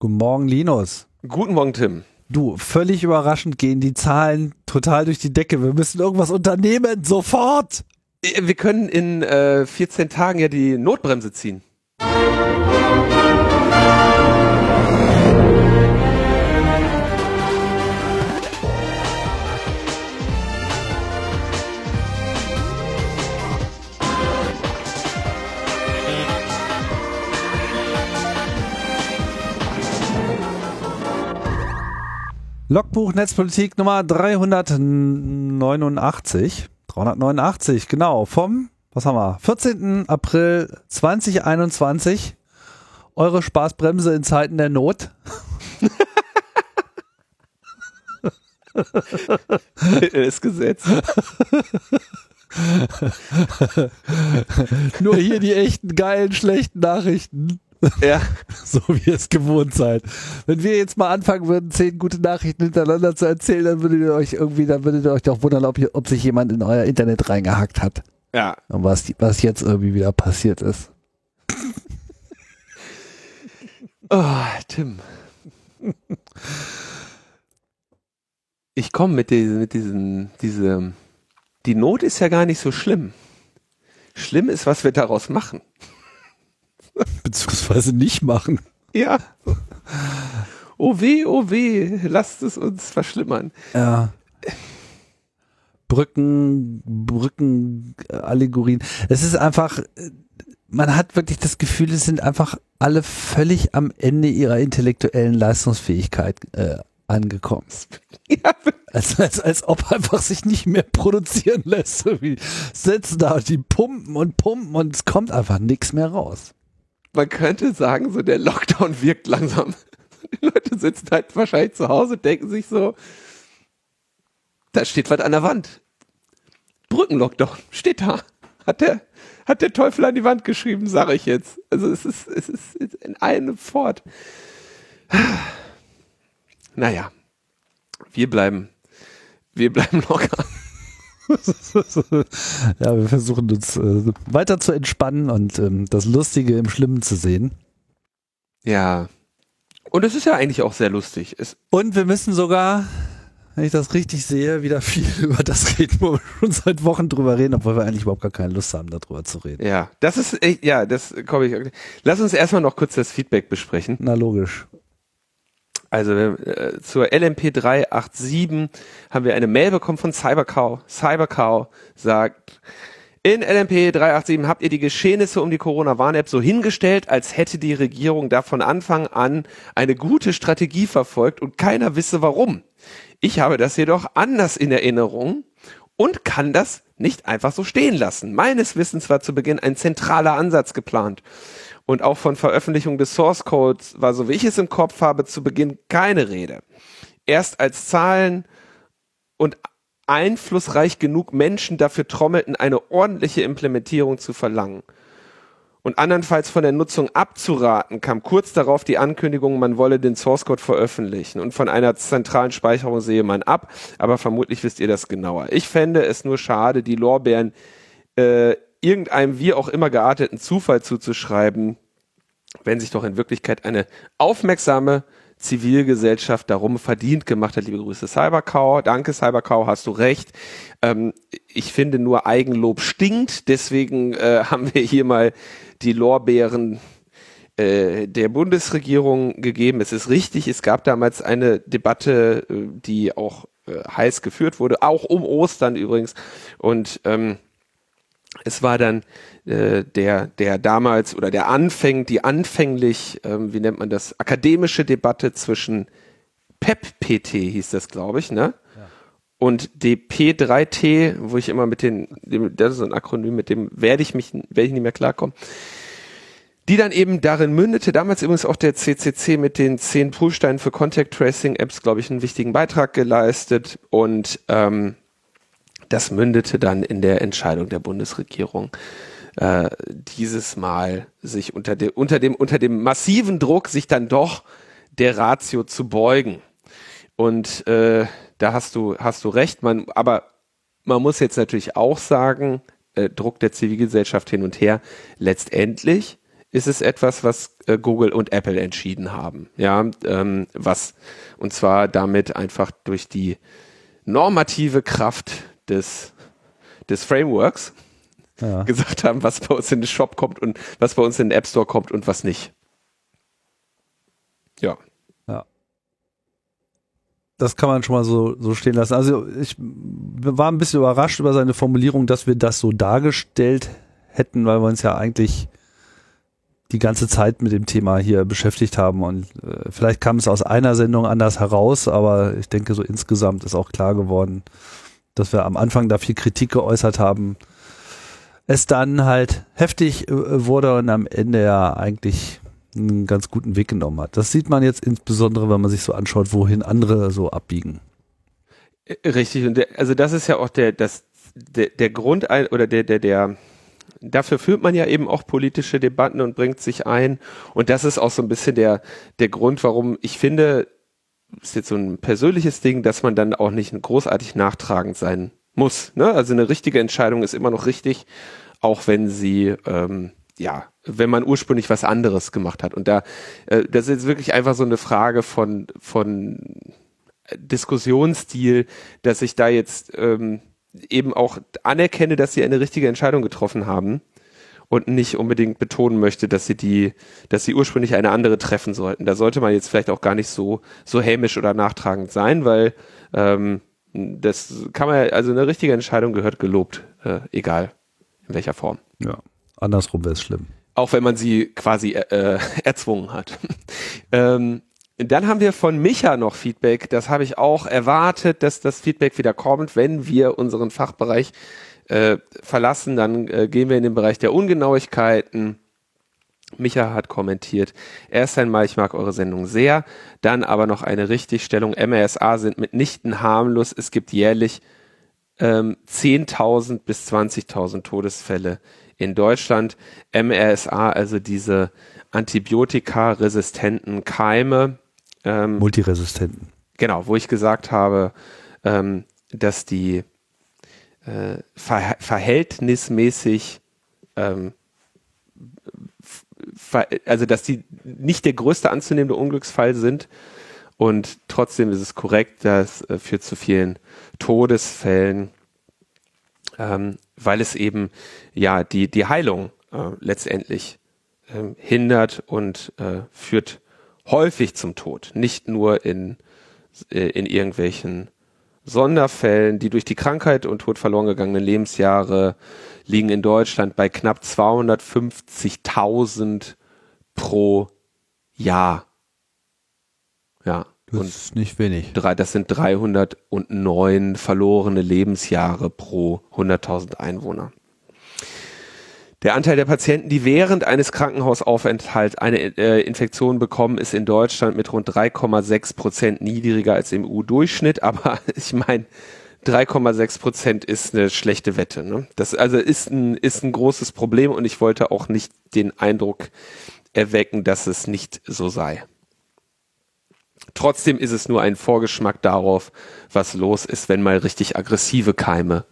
Guten Morgen, Linus. Guten Morgen, Tim. Du, völlig überraschend gehen die Zahlen total durch die Decke. Wir müssen irgendwas unternehmen, sofort. Wir können in äh, 14 Tagen ja die Notbremse ziehen. Logbuch Netzpolitik Nummer 389. 389, genau, vom, was haben wir, 14. April 2021. Eure Spaßbremse in Zeiten der Not. ist Gesetz. Nur hier die echten geilen, schlechten Nachrichten. Ja. So wie ihr es gewohnt seid. Wenn wir jetzt mal anfangen würden, zehn gute Nachrichten hintereinander zu erzählen, dann würdet ihr euch irgendwie, dann würdet ihr euch doch wundern, ob, ihr, ob sich jemand in euer Internet reingehackt hat. Ja. Und was, was jetzt irgendwie wieder passiert ist. Oh, Tim. Ich komme mit diesen, mit diesen, diese, die Not ist ja gar nicht so schlimm. Schlimm ist, was wir daraus machen. Beziehungsweise nicht machen. Ja. Oh weh, oh weh, lasst es uns verschlimmern. Ja. Brücken, Brücken, äh, Allegorien. Es ist einfach, äh, man hat wirklich das Gefühl, es sind einfach alle völlig am Ende ihrer intellektuellen Leistungsfähigkeit äh, angekommen. Ja, Als, als, als ob einfach sich nicht mehr produzieren lässt. So wie sitzen da und die pumpen und pumpen und es kommt einfach nichts mehr raus. Man könnte sagen, so der Lockdown wirkt langsam. Die Leute sitzen halt wahrscheinlich zu Hause, denken sich so, da steht was an der Wand. Brückenlockdown, steht da. Hat der, hat der Teufel an die Wand geschrieben, sage ich jetzt. Also es ist, es ist in einem fort. Naja, wir bleiben, wir bleiben locker. ja, wir versuchen uns äh, weiter zu entspannen und ähm, das Lustige im Schlimmen zu sehen. Ja. Und es ist ja eigentlich auch sehr lustig. Es, Und wir müssen sogar, wenn ich das richtig sehe, wieder viel über das reden, wo wir schon seit Wochen drüber reden, obwohl wir eigentlich überhaupt gar keine Lust haben, darüber zu reden. ja, das ist echt, ja, das komme ich. Lass uns erstmal noch kurz das Feedback besprechen. Na logisch. Also äh, zur LMP 387 haben wir eine Mail bekommen von Cybercow. Cybercow sagt, in LMP 387 habt ihr die Geschehnisse um die Corona-Warn-App so hingestellt, als hätte die Regierung da von Anfang an eine gute Strategie verfolgt und keiner wisse warum. Ich habe das jedoch anders in Erinnerung und kann das nicht einfach so stehen lassen. Meines Wissens war zu Beginn ein zentraler Ansatz geplant. Und auch von Veröffentlichung des Source Codes war, so wie ich es im Kopf habe, zu Beginn keine Rede. Erst als Zahlen und einflussreich genug Menschen dafür trommelten, eine ordentliche Implementierung zu verlangen. Und andernfalls von der Nutzung abzuraten, kam kurz darauf die Ankündigung, man wolle den Source Code veröffentlichen. Und von einer zentralen Speicherung sehe man ab, aber vermutlich wisst ihr das genauer. Ich fände es nur schade, die Lorbeeren äh, irgendeinem wie auch immer gearteten Zufall zuzuschreiben, wenn sich doch in Wirklichkeit eine aufmerksame Zivilgesellschaft darum verdient gemacht hat. Liebe Grüße Cybercow. Danke Cybercow, hast du recht. Ähm, ich finde nur Eigenlob stinkt. Deswegen äh, haben wir hier mal die Lorbeeren äh, der Bundesregierung gegeben. Es ist richtig, es gab damals eine Debatte, äh, die auch äh, heiß geführt wurde, auch um Ostern übrigens. Und ähm, es war dann äh, der, der damals oder der Anfäng, die anfänglich, ähm, wie nennt man das, akademische Debatte zwischen PEP-PT hieß das, glaube ich, ne? Und DP3T, wo ich immer mit den, dem, das ist ein Akronym, mit dem werde ich mich, werde ich nicht mehr klarkommen, die dann eben darin mündete, damals übrigens auch der CCC mit den zehn Prüfsteinen für Contact Tracing Apps, glaube ich, einen wichtigen Beitrag geleistet. Und ähm, das mündete dann in der Entscheidung der Bundesregierung, äh, dieses Mal sich unter, de, unter, dem, unter dem massiven Druck sich dann doch der Ratio zu beugen. Und äh, da hast du, hast du recht, man, aber man muss jetzt natürlich auch sagen, äh, Druck der Zivilgesellschaft hin und her, letztendlich ist es etwas, was äh, Google und Apple entschieden haben. Ja, ähm, was und zwar damit einfach durch die normative Kraft des des Frameworks ja. gesagt haben, was bei uns in den Shop kommt und was bei uns in den App Store kommt und was nicht. Ja. Ja. Das kann man schon mal so, so stehen lassen. Also ich war ein bisschen überrascht über seine Formulierung, dass wir das so dargestellt hätten, weil wir uns ja eigentlich die ganze Zeit mit dem Thema hier beschäftigt haben und äh, vielleicht kam es aus einer Sendung anders heraus, aber ich denke so insgesamt ist auch klar geworden, dass wir am Anfang da viel Kritik geäußert haben, es dann halt heftig äh, wurde und am Ende ja eigentlich einen ganz guten Weg genommen hat. Das sieht man jetzt insbesondere, wenn man sich so anschaut, wohin andere so abbiegen. Äh, richtig, und der, also das ist ja auch der, das, der, der Grund oder der, der, der, dafür führt man ja eben auch politische Debatten und bringt sich ein. Und das ist auch so ein bisschen der, der Grund, warum ich finde, ist jetzt so ein persönliches Ding, dass man dann auch nicht großartig nachtragend sein muss. Ne? Also eine richtige Entscheidung ist immer noch richtig, auch wenn sie, ähm, ja, wenn man ursprünglich was anderes gemacht hat. Und da, äh, das ist jetzt wirklich einfach so eine Frage von, von Diskussionsstil, dass ich da jetzt ähm, eben auch anerkenne, dass sie eine richtige Entscheidung getroffen haben und nicht unbedingt betonen möchte, dass sie die, dass sie ursprünglich eine andere treffen sollten. Da sollte man jetzt vielleicht auch gar nicht so so hämisch oder nachtragend sein, weil ähm, das kann man, also eine richtige Entscheidung gehört gelobt, äh, egal in welcher Form. Ja, andersrum wäre es schlimm. Auch wenn man sie quasi äh, erzwungen hat. ähm, dann haben wir von Micha noch Feedback. Das habe ich auch erwartet, dass das Feedback wieder kommt, wenn wir unseren Fachbereich äh, verlassen. Dann äh, gehen wir in den Bereich der Ungenauigkeiten. Micha hat kommentiert, erst einmal, ich mag eure Sendung sehr, dann aber noch eine Richtigstellung. MRSA sind mitnichten harmlos. Es gibt jährlich ähm, 10.000 bis 20.000 Todesfälle in Deutschland. MRSA, also diese antibiotikaresistenten Keime. Ähm, Multiresistenten. Genau, wo ich gesagt habe, ähm, dass die äh, ver verhältnismäßig ähm, also dass die nicht der größte anzunehmende Unglücksfall sind. Und trotzdem ist es korrekt, dass äh, für zu vielen Todesfällen, ähm, weil es eben ja die, die Heilung äh, letztendlich äh, hindert und äh, führt häufig zum Tod. Nicht nur in, äh, in irgendwelchen Sonderfällen, die durch die Krankheit und Tod verloren gegangenen Lebensjahre liegen in Deutschland bei knapp 250.000 pro Jahr. Ja. Das ist nicht wenig. Drei, das sind 309 verlorene Lebensjahre pro 100.000 Einwohner. Der Anteil der Patienten, die während eines Krankenhausaufenthalts eine äh, Infektion bekommen, ist in Deutschland mit rund 3,6 Prozent niedriger als im EU-Durchschnitt. Aber ich meine, 3,6 Prozent ist eine schlechte Wette. Ne? Das also ist ein, ist ein großes Problem und ich wollte auch nicht den Eindruck erwecken, dass es nicht so sei. Trotzdem ist es nur ein Vorgeschmack darauf, was los ist, wenn mal richtig aggressive Keime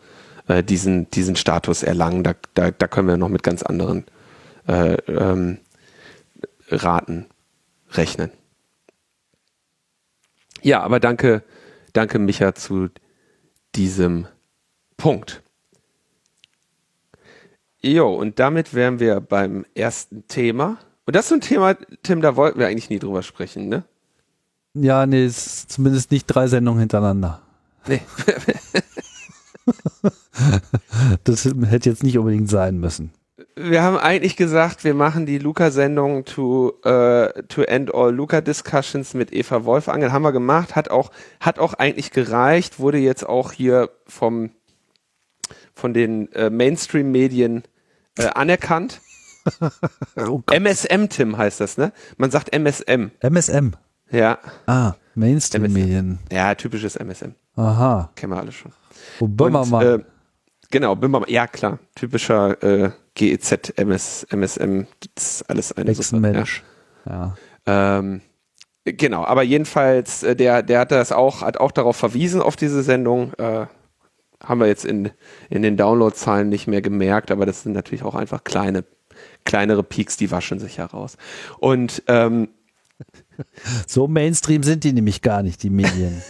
äh, diesen, diesen Status erlangen. Da, da, da können wir noch mit ganz anderen äh, ähm, Raten rechnen. Ja, aber danke, danke Micha zu diesem Punkt. Jo, und damit wären wir beim ersten Thema. Und das ist so ein Thema, Tim, da wollten wir eigentlich nie drüber sprechen, ne? Ja, nee, ist zumindest nicht drei Sendungen hintereinander. Nee. das hätte jetzt nicht unbedingt sein müssen. Wir haben eigentlich gesagt, wir machen die Luca-Sendung to, uh, to End All Luca-Discussions mit Eva Wolfangel. Haben wir gemacht, hat auch, hat auch eigentlich gereicht, wurde jetzt auch hier vom, von den äh, Mainstream-Medien äh, anerkannt. oh MSM, Tim, heißt das, ne? Man sagt MSM. MSM. Ja. Ah, Mainstream-Medien. Ja, typisches MSM. Aha. Kennen wir alle schon. Oh, Böhmermann. Und, äh, genau, Böhmermann. Ja, klar. Typischer äh, GEZ, MS, MSM. Das ist alles eine Mensch. Ja. ja. Ähm, genau, aber jedenfalls, äh, der, der hat das auch, hat auch darauf verwiesen, auf diese Sendung. Äh, haben wir jetzt in, in den Downloadzahlen nicht mehr gemerkt, aber das sind natürlich auch einfach kleine kleinere Peaks, die waschen sich heraus. Und ähm, so Mainstream sind die nämlich gar nicht, die Medien.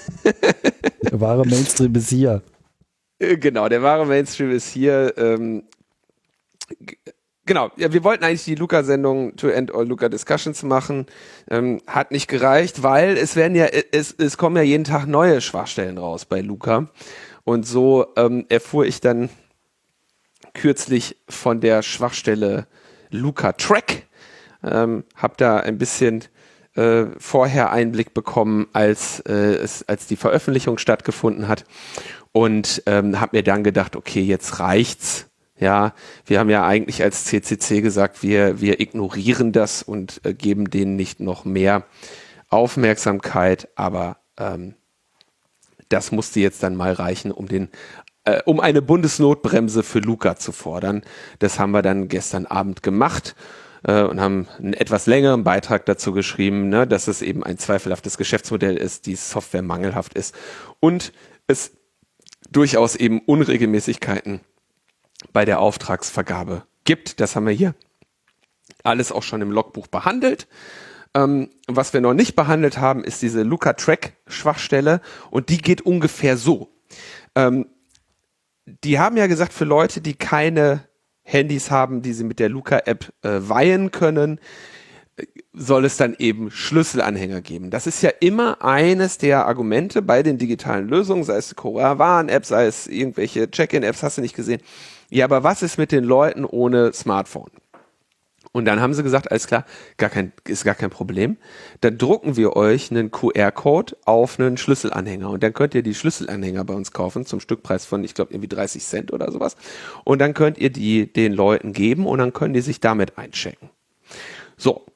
der wahre Mainstream ist hier. Äh, genau, der wahre Mainstream ist hier. Ähm, genau, ja, wir wollten eigentlich die Luca-Sendung To End All Luca Discussions machen. Ähm, hat nicht gereicht, weil es werden ja, es, es kommen ja jeden Tag neue Schwachstellen raus bei Luca. Und so ähm, erfuhr ich dann kürzlich von der Schwachstelle Luca Track. Ähm, hab da ein bisschen äh, vorher Einblick bekommen, als, äh, es, als die Veröffentlichung stattgefunden hat. Und ähm, habe mir dann gedacht, okay, jetzt reicht's. Ja, wir haben ja eigentlich als CCC gesagt, wir, wir ignorieren das und äh, geben denen nicht noch mehr Aufmerksamkeit, aber ähm, das musste jetzt dann mal reichen, um den äh, um eine Bundesnotbremse für Luca zu fordern. Das haben wir dann gestern Abend gemacht äh, und haben einen etwas längeren Beitrag dazu geschrieben, ne, dass es eben ein zweifelhaftes Geschäftsmodell ist, die Software mangelhaft ist und es durchaus eben Unregelmäßigkeiten bei der Auftragsvergabe gibt. Das haben wir hier alles auch schon im Logbuch behandelt. Ähm, was wir noch nicht behandelt haben, ist diese Luca-Track-Schwachstelle und die geht ungefähr so. Ähm, die haben ja gesagt, für Leute, die keine Handys haben, die sie mit der Luca-App äh, weihen können, soll es dann eben Schlüsselanhänger geben. Das ist ja immer eines der Argumente bei den digitalen Lösungen, sei es Warn-App, sei es irgendwelche Check-in-Apps, hast du nicht gesehen. Ja, aber was ist mit den Leuten ohne Smartphone? Und dann haben sie gesagt, alles klar, gar kein, ist gar kein Problem. Dann drucken wir euch einen QR-Code auf einen Schlüsselanhänger. Und dann könnt ihr die Schlüsselanhänger bei uns kaufen zum Stückpreis von, ich glaube, irgendwie 30 Cent oder sowas. Und dann könnt ihr die den Leuten geben und dann können die sich damit einchecken. So.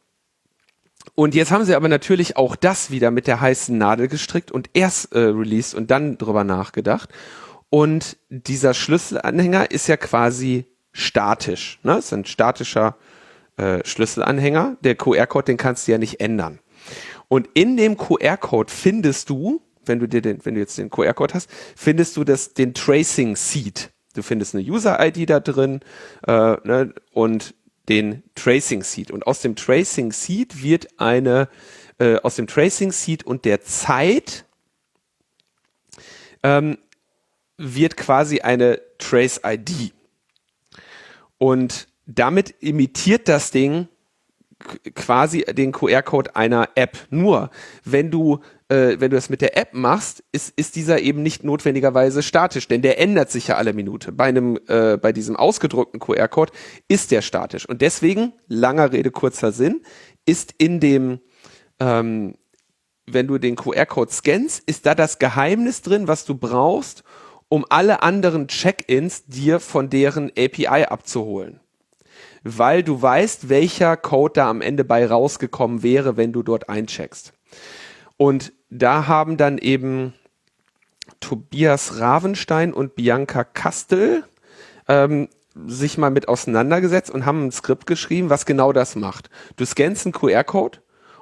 Und jetzt haben sie aber natürlich auch das wieder mit der heißen Nadel gestrickt und erst äh, released und dann drüber nachgedacht. Und dieser Schlüsselanhänger ist ja quasi statisch. Ne? Ist ein statischer äh, Schlüsselanhänger. Der QR-Code, den kannst du ja nicht ändern. Und in dem QR-Code findest du, wenn du dir den, wenn du jetzt den QR-Code hast, findest du das, den Tracing Seed. Du findest eine User-ID da drin äh, ne, und den Tracing Seed. Und aus dem Tracing Seed wird eine, äh, aus dem Tracing Seed und der Zeit ähm, wird quasi eine Trace ID. Und damit imitiert das Ding quasi den QR-Code einer App. Nur wenn du äh, wenn du das mit der App machst, ist, ist dieser eben nicht notwendigerweise statisch, denn der ändert sich ja alle Minute. Bei einem äh, bei diesem ausgedruckten QR-Code ist der statisch und deswegen langer Rede kurzer Sinn ist in dem ähm, wenn du den QR-Code scannst, ist da das Geheimnis drin, was du brauchst, um alle anderen Check-ins dir von deren API abzuholen weil du weißt, welcher Code da am Ende bei rausgekommen wäre, wenn du dort eincheckst. Und da haben dann eben Tobias Ravenstein und Bianca Kastel ähm, sich mal mit auseinandergesetzt und haben ein Skript geschrieben, was genau das macht. Du scannst einen QR-Code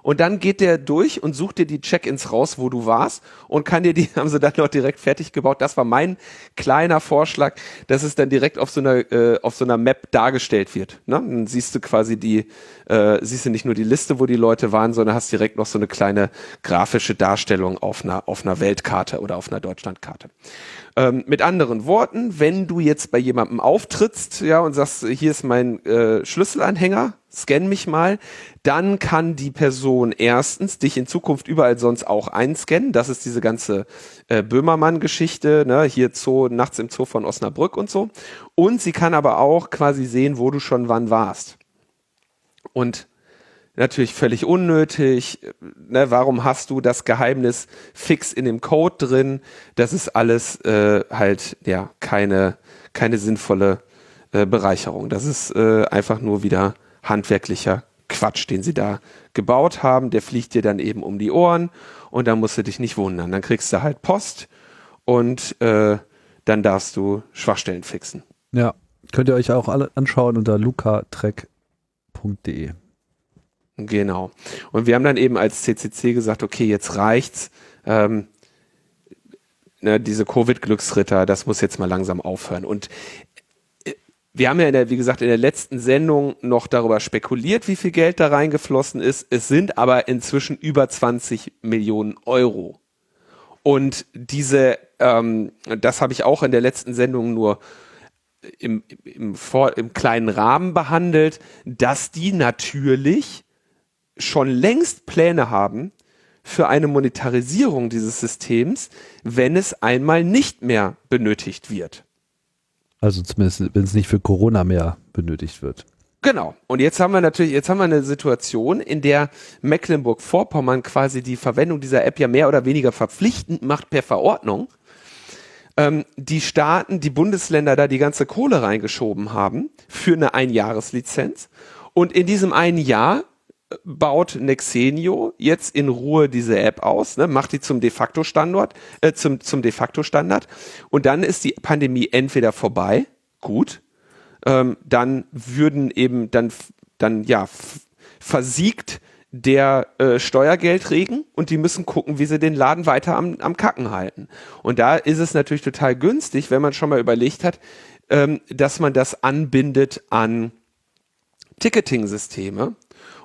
und dann geht der durch und sucht dir die Check-ins raus, wo du warst und kann dir die, haben sie dann noch direkt fertig gebaut. Das war mein kleiner Vorschlag, dass es dann direkt auf so einer, äh, auf so einer Map dargestellt wird. Ne? Dann siehst du quasi die, äh, siehst du nicht nur die Liste, wo die Leute waren, sondern hast direkt noch so eine kleine grafische Darstellung auf einer, auf einer Weltkarte oder auf einer Deutschlandkarte. Ähm, mit anderen Worten, wenn du jetzt bei jemandem auftrittst, ja, und sagst, hier ist mein äh, Schlüsselanhänger, scan mich mal, dann kann die Person erstens dich in Zukunft überall sonst auch einscannen. Das ist diese ganze äh, Böhmermann-Geschichte, ne? hier Zoo, nachts im Zoo von Osnabrück und so. Und sie kann aber auch quasi sehen, wo du schon wann warst. Und natürlich völlig unnötig. Ne, warum hast du das Geheimnis fix in dem Code drin? Das ist alles äh, halt ja keine keine sinnvolle äh, Bereicherung. Das ist äh, einfach nur wieder handwerklicher Quatsch, den sie da gebaut haben. Der fliegt dir dann eben um die Ohren und dann musst du dich nicht wundern. Dann kriegst du halt Post und äh, dann darfst du Schwachstellen fixen. Ja, könnt ihr euch auch alle anschauen unter lucatrek.de. Genau. Und wir haben dann eben als CCC gesagt, okay, jetzt reicht's. Ähm, ne, diese Covid-Glücksritter, das muss jetzt mal langsam aufhören. Und wir haben ja, in der, wie gesagt, in der letzten Sendung noch darüber spekuliert, wie viel Geld da reingeflossen ist. Es sind aber inzwischen über 20 Millionen Euro. Und diese, ähm, das habe ich auch in der letzten Sendung nur im, im, vor, im kleinen Rahmen behandelt, dass die natürlich schon längst Pläne haben für eine Monetarisierung dieses Systems, wenn es einmal nicht mehr benötigt wird. Also zumindest, wenn es nicht für Corona mehr benötigt wird. Genau. Und jetzt haben wir natürlich, jetzt haben wir eine Situation, in der Mecklenburg-Vorpommern quasi die Verwendung dieser App ja mehr oder weniger verpflichtend macht per Verordnung. Ähm, die Staaten, die Bundesländer da die ganze Kohle reingeschoben haben für eine Einjahreslizenz. Und in diesem einen Jahr baut Nexenio jetzt in Ruhe diese App aus, ne, macht die zum de facto Standard, äh, zum, zum de facto Standard und dann ist die Pandemie entweder vorbei, gut, ähm, dann würden eben, dann, dann ja, versiegt der äh, Steuergeldregen und die müssen gucken, wie sie den Laden weiter am, am Kacken halten. Und da ist es natürlich total günstig, wenn man schon mal überlegt hat, ähm, dass man das anbindet an Ticketing-Systeme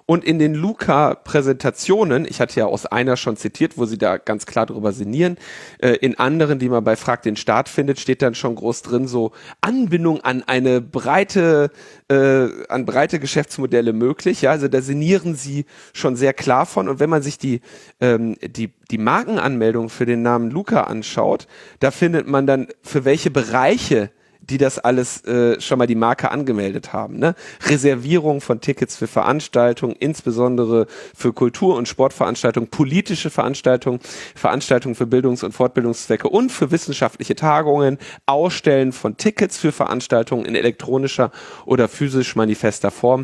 und in den Luca-Präsentationen, ich hatte ja aus einer schon zitiert, wo sie da ganz klar drüber sinnieren, äh, in anderen, die man bei Frag den Staat findet, steht dann schon groß drin so Anbindung an eine breite, äh, an breite Geschäftsmodelle möglich. Ja, also da sinnieren sie schon sehr klar von. Und wenn man sich die, ähm, die, die Markenanmeldung für den Namen Luca anschaut, da findet man dann, für welche Bereiche die das alles äh, schon mal die Marke angemeldet haben. Ne? Reservierung von Tickets für Veranstaltungen, insbesondere für Kultur- und Sportveranstaltungen, politische Veranstaltungen, Veranstaltungen für Bildungs- und Fortbildungszwecke und für wissenschaftliche Tagungen, Ausstellen von Tickets für Veranstaltungen in elektronischer oder physisch manifester Form,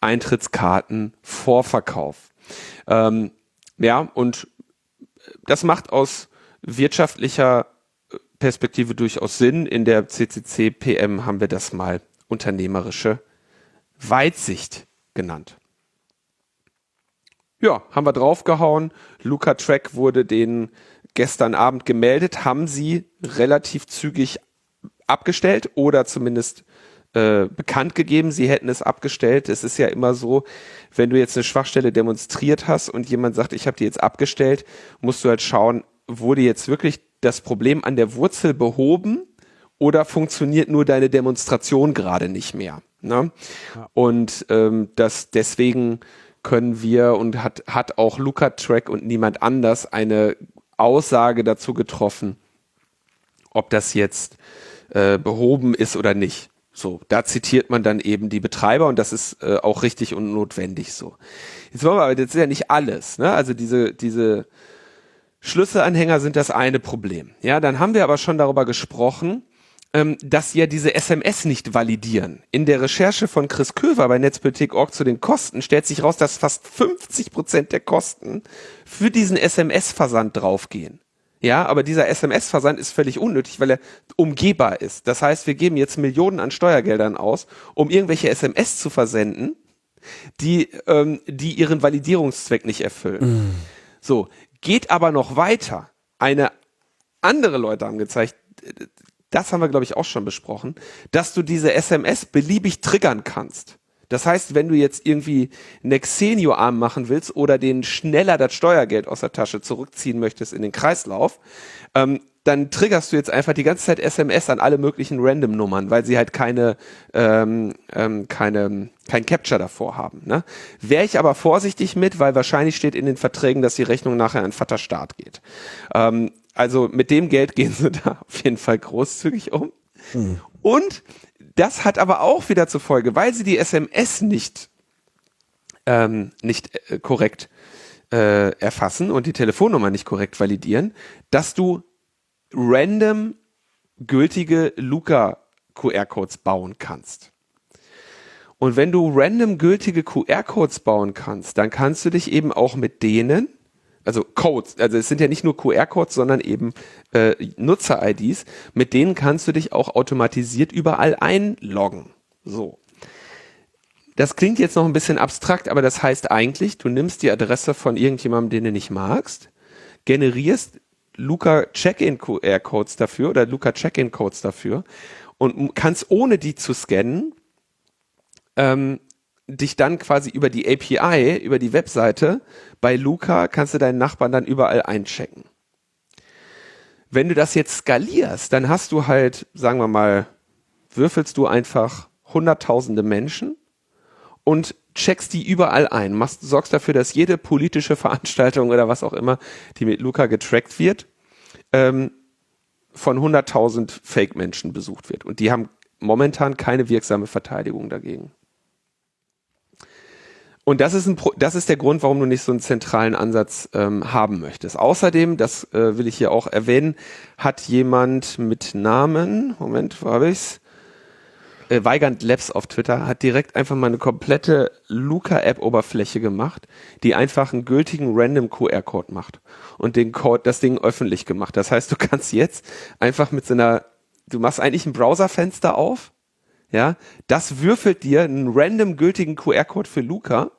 Eintrittskarten, Vorverkauf. Ähm, ja, und das macht aus wirtschaftlicher Perspektive durchaus Sinn. In der CCC PM haben wir das mal unternehmerische Weitsicht genannt. Ja, haben wir draufgehauen. Luca Track wurde den gestern Abend gemeldet, haben sie relativ zügig abgestellt oder zumindest äh, bekannt gegeben, sie hätten es abgestellt. Es ist ja immer so, wenn du jetzt eine Schwachstelle demonstriert hast und jemand sagt, ich habe die jetzt abgestellt, musst du halt schauen, wurde jetzt wirklich das Problem an der Wurzel behoben oder funktioniert nur deine Demonstration gerade nicht mehr? Ne? Ja. Und ähm, das deswegen können wir und hat, hat auch Luca Track und niemand anders eine Aussage dazu getroffen, ob das jetzt äh, behoben ist oder nicht. So, da zitiert man dann eben die Betreiber und das ist äh, auch richtig und notwendig so. Jetzt wollen wir aber, das ist ja nicht alles, ne? Also diese, diese Schlüsselanhänger sind das eine Problem. Ja, dann haben wir aber schon darüber gesprochen, ähm, dass ja diese SMS nicht validieren. In der Recherche von Chris Köver bei Netzpolitik.org zu den Kosten stellt sich raus, dass fast 50 Prozent der Kosten für diesen SMS-Versand draufgehen. Ja, aber dieser SMS-Versand ist völlig unnötig, weil er umgehbar ist. Das heißt, wir geben jetzt Millionen an Steuergeldern aus, um irgendwelche SMS zu versenden, die, ähm, die ihren Validierungszweck nicht erfüllen. Mm. So, geht aber noch weiter. Eine andere Leute haben gezeigt, das haben wir glaube ich auch schon besprochen, dass du diese SMS beliebig triggern kannst. Das heißt, wenn du jetzt irgendwie Nexenio-Arm machen willst oder den schneller das Steuergeld aus der Tasche zurückziehen möchtest in den Kreislauf, ähm, dann triggerst du jetzt einfach die ganze Zeit SMS an alle möglichen Random-Nummern, weil sie halt keine, ähm, ähm, keine, kein Capture davor haben. Ne? Wäre ich aber vorsichtig mit, weil wahrscheinlich steht in den Verträgen, dass die Rechnung nachher an Vaterstaat geht. Ähm, also mit dem Geld gehen sie da auf jeden Fall großzügig um. Hm. Und das hat aber auch wieder zur Folge, weil sie die SMS nicht, ähm, nicht äh, korrekt äh, erfassen und die Telefonnummer nicht korrekt validieren, dass du random gültige Luca QR-Codes bauen kannst. Und wenn du random gültige QR-Codes bauen kannst, dann kannst du dich eben auch mit denen, also Codes, also es sind ja nicht nur QR-Codes, sondern eben äh, Nutzer-IDs, mit denen kannst du dich auch automatisiert überall einloggen. So. Das klingt jetzt noch ein bisschen abstrakt, aber das heißt eigentlich, du nimmst die Adresse von irgendjemandem, den du nicht magst, generierst Luca Check-in QR-Codes dafür oder Luca Check-in-Codes dafür und kannst ohne die zu scannen ähm, dich dann quasi über die API, über die Webseite bei Luca kannst du deinen Nachbarn dann überall einchecken. Wenn du das jetzt skalierst, dann hast du halt, sagen wir mal, würfelst du einfach hunderttausende Menschen und checkst die überall ein, machst, sorgst dafür, dass jede politische Veranstaltung oder was auch immer, die mit Luca getrackt wird, ähm, von 100.000 Fake-Menschen besucht wird. Und die haben momentan keine wirksame Verteidigung dagegen. Und das ist, ein, das ist der Grund, warum du nicht so einen zentralen Ansatz ähm, haben möchtest. Außerdem, das äh, will ich hier auch erwähnen, hat jemand mit Namen, Moment, wo habe ich's? Äh, Weigand Labs auf Twitter hat direkt einfach mal eine komplette Luca-App-Oberfläche gemacht, die einfach einen gültigen random QR-Code macht und den Code, das Ding öffentlich gemacht. Das heißt, du kannst jetzt einfach mit so einer, du machst eigentlich ein Browserfenster auf, ja, das würfelt dir einen random gültigen QR-Code für Luca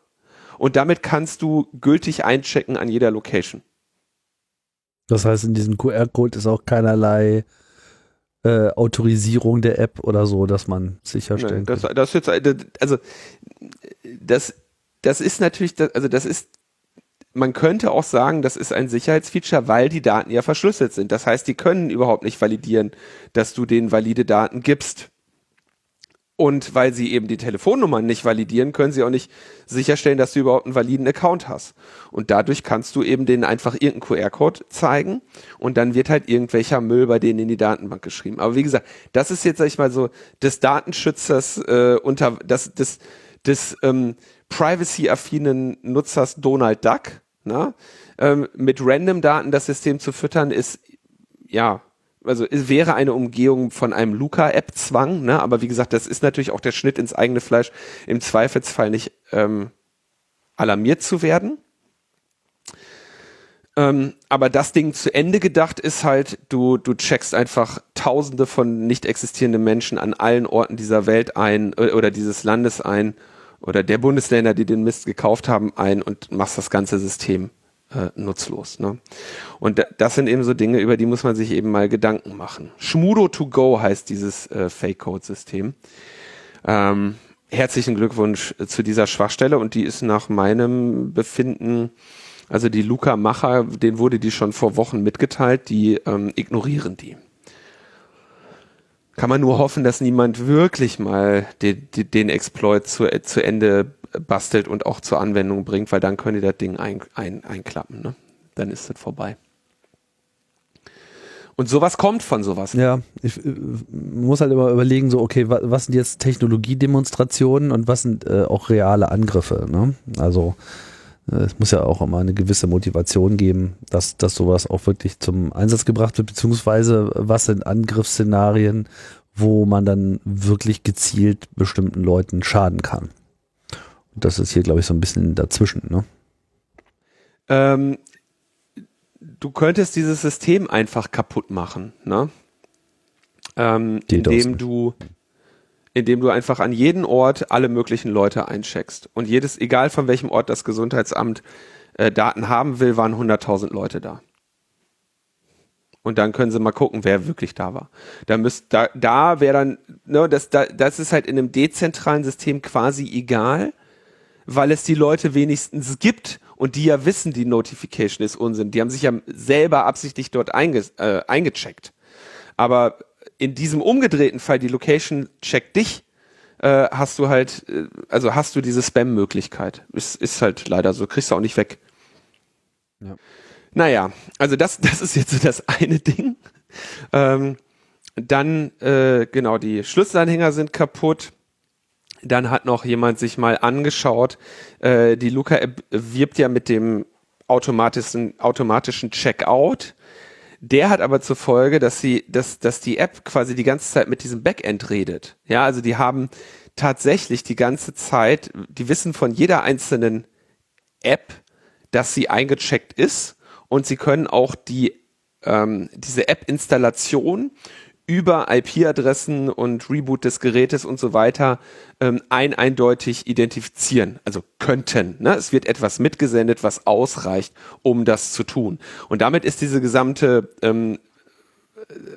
und damit kannst du gültig einchecken an jeder Location. Das heißt, in diesem QR-Code ist auch keinerlei äh, Autorisierung der App oder so, dass man sicherstellen nee, das, kann. Das jetzt, also das, das ist natürlich, also das ist, man könnte auch sagen, das ist ein Sicherheitsfeature, weil die Daten ja verschlüsselt sind. Das heißt, die können überhaupt nicht validieren, dass du denen valide Daten gibst. Und weil sie eben die Telefonnummern nicht validieren, können sie auch nicht sicherstellen, dass du überhaupt einen validen Account hast. Und dadurch kannst du eben denen einfach irgendeinen QR-Code zeigen und dann wird halt irgendwelcher Müll bei denen in die Datenbank geschrieben. Aber wie gesagt, das ist jetzt, sag ich mal so, des Datenschützers äh, unter das, des, des ähm, privacy-affinen Nutzers Donald Duck, na? Ähm, mit random Daten das System zu füttern, ist ja also es wäre eine Umgehung von einem Luca-App-Zwang, ne? aber wie gesagt, das ist natürlich auch der Schnitt ins eigene Fleisch, im Zweifelsfall nicht ähm, alarmiert zu werden. Ähm, aber das Ding zu Ende gedacht ist halt, du, du checkst einfach tausende von nicht existierenden Menschen an allen Orten dieser Welt ein äh, oder dieses Landes ein oder der Bundesländer, die den Mist gekauft haben, ein und machst das ganze System äh, nutzlos. Ne? Und das sind eben so Dinge, über die muss man sich eben mal Gedanken machen. Schmudo to go heißt dieses äh, Fake-Code-System. Ähm, herzlichen Glückwunsch äh, zu dieser Schwachstelle und die ist nach meinem Befinden, also die Luca-Macher, denen wurde die schon vor Wochen mitgeteilt, die ähm, ignorieren die. Kann man nur hoffen, dass niemand wirklich mal den, den Exploit zu, zu Ende bastelt und auch zur Anwendung bringt, weil dann könnt ihr das Ding ein, ein, einklappen. Ne? Dann ist es vorbei. Und sowas kommt von sowas. Ja, ich äh, muss halt immer überlegen, so, okay, was, was sind jetzt Technologiedemonstrationen und was sind äh, auch reale Angriffe? Ne? Also äh, es muss ja auch immer eine gewisse Motivation geben, dass, dass sowas auch wirklich zum Einsatz gebracht wird, beziehungsweise was sind Angriffsszenarien, wo man dann wirklich gezielt bestimmten Leuten schaden kann. Das ist hier, glaube ich, so ein bisschen dazwischen, ne? Ähm, du könntest dieses System einfach kaputt machen, ne? Ähm, indem du, indem du einfach an jeden Ort alle möglichen Leute eincheckst. Und jedes, egal von welchem Ort das Gesundheitsamt äh, Daten haben will, waren 100.000 Leute da. Und dann können sie mal gucken, wer wirklich da war. Da müsst, da, da wäre dann, ne, das, da, das ist halt in einem dezentralen System quasi egal, weil es die Leute wenigstens gibt und die ja wissen, die Notification ist Unsinn. Die haben sich ja selber absichtlich dort einge äh, eingecheckt. Aber in diesem umgedrehten Fall, die Location checkt dich, äh, hast du halt, äh, also hast du diese Spam-Möglichkeit. Ist, ist halt leider so, kriegst du auch nicht weg. Ja. Naja, also das, das ist jetzt so das eine Ding. Ähm, dann, äh, genau, die Schlüsselanhänger sind kaputt. Dann hat noch jemand sich mal angeschaut, äh, die Luca-App wirbt ja mit dem automatischen, automatischen Checkout. Der hat aber zur Folge, dass sie, dass, dass die App quasi die ganze Zeit mit diesem Backend redet. Ja, also die haben tatsächlich die ganze Zeit, die wissen von jeder einzelnen App, dass sie eingecheckt ist und sie können auch die ähm, diese App-Installation über IP-Adressen und Reboot des Gerätes und so weiter ähm, ein eindeutig identifizieren, also könnten. Ne? Es wird etwas mitgesendet, was ausreicht, um das zu tun. Und damit ist diese gesamte ähm,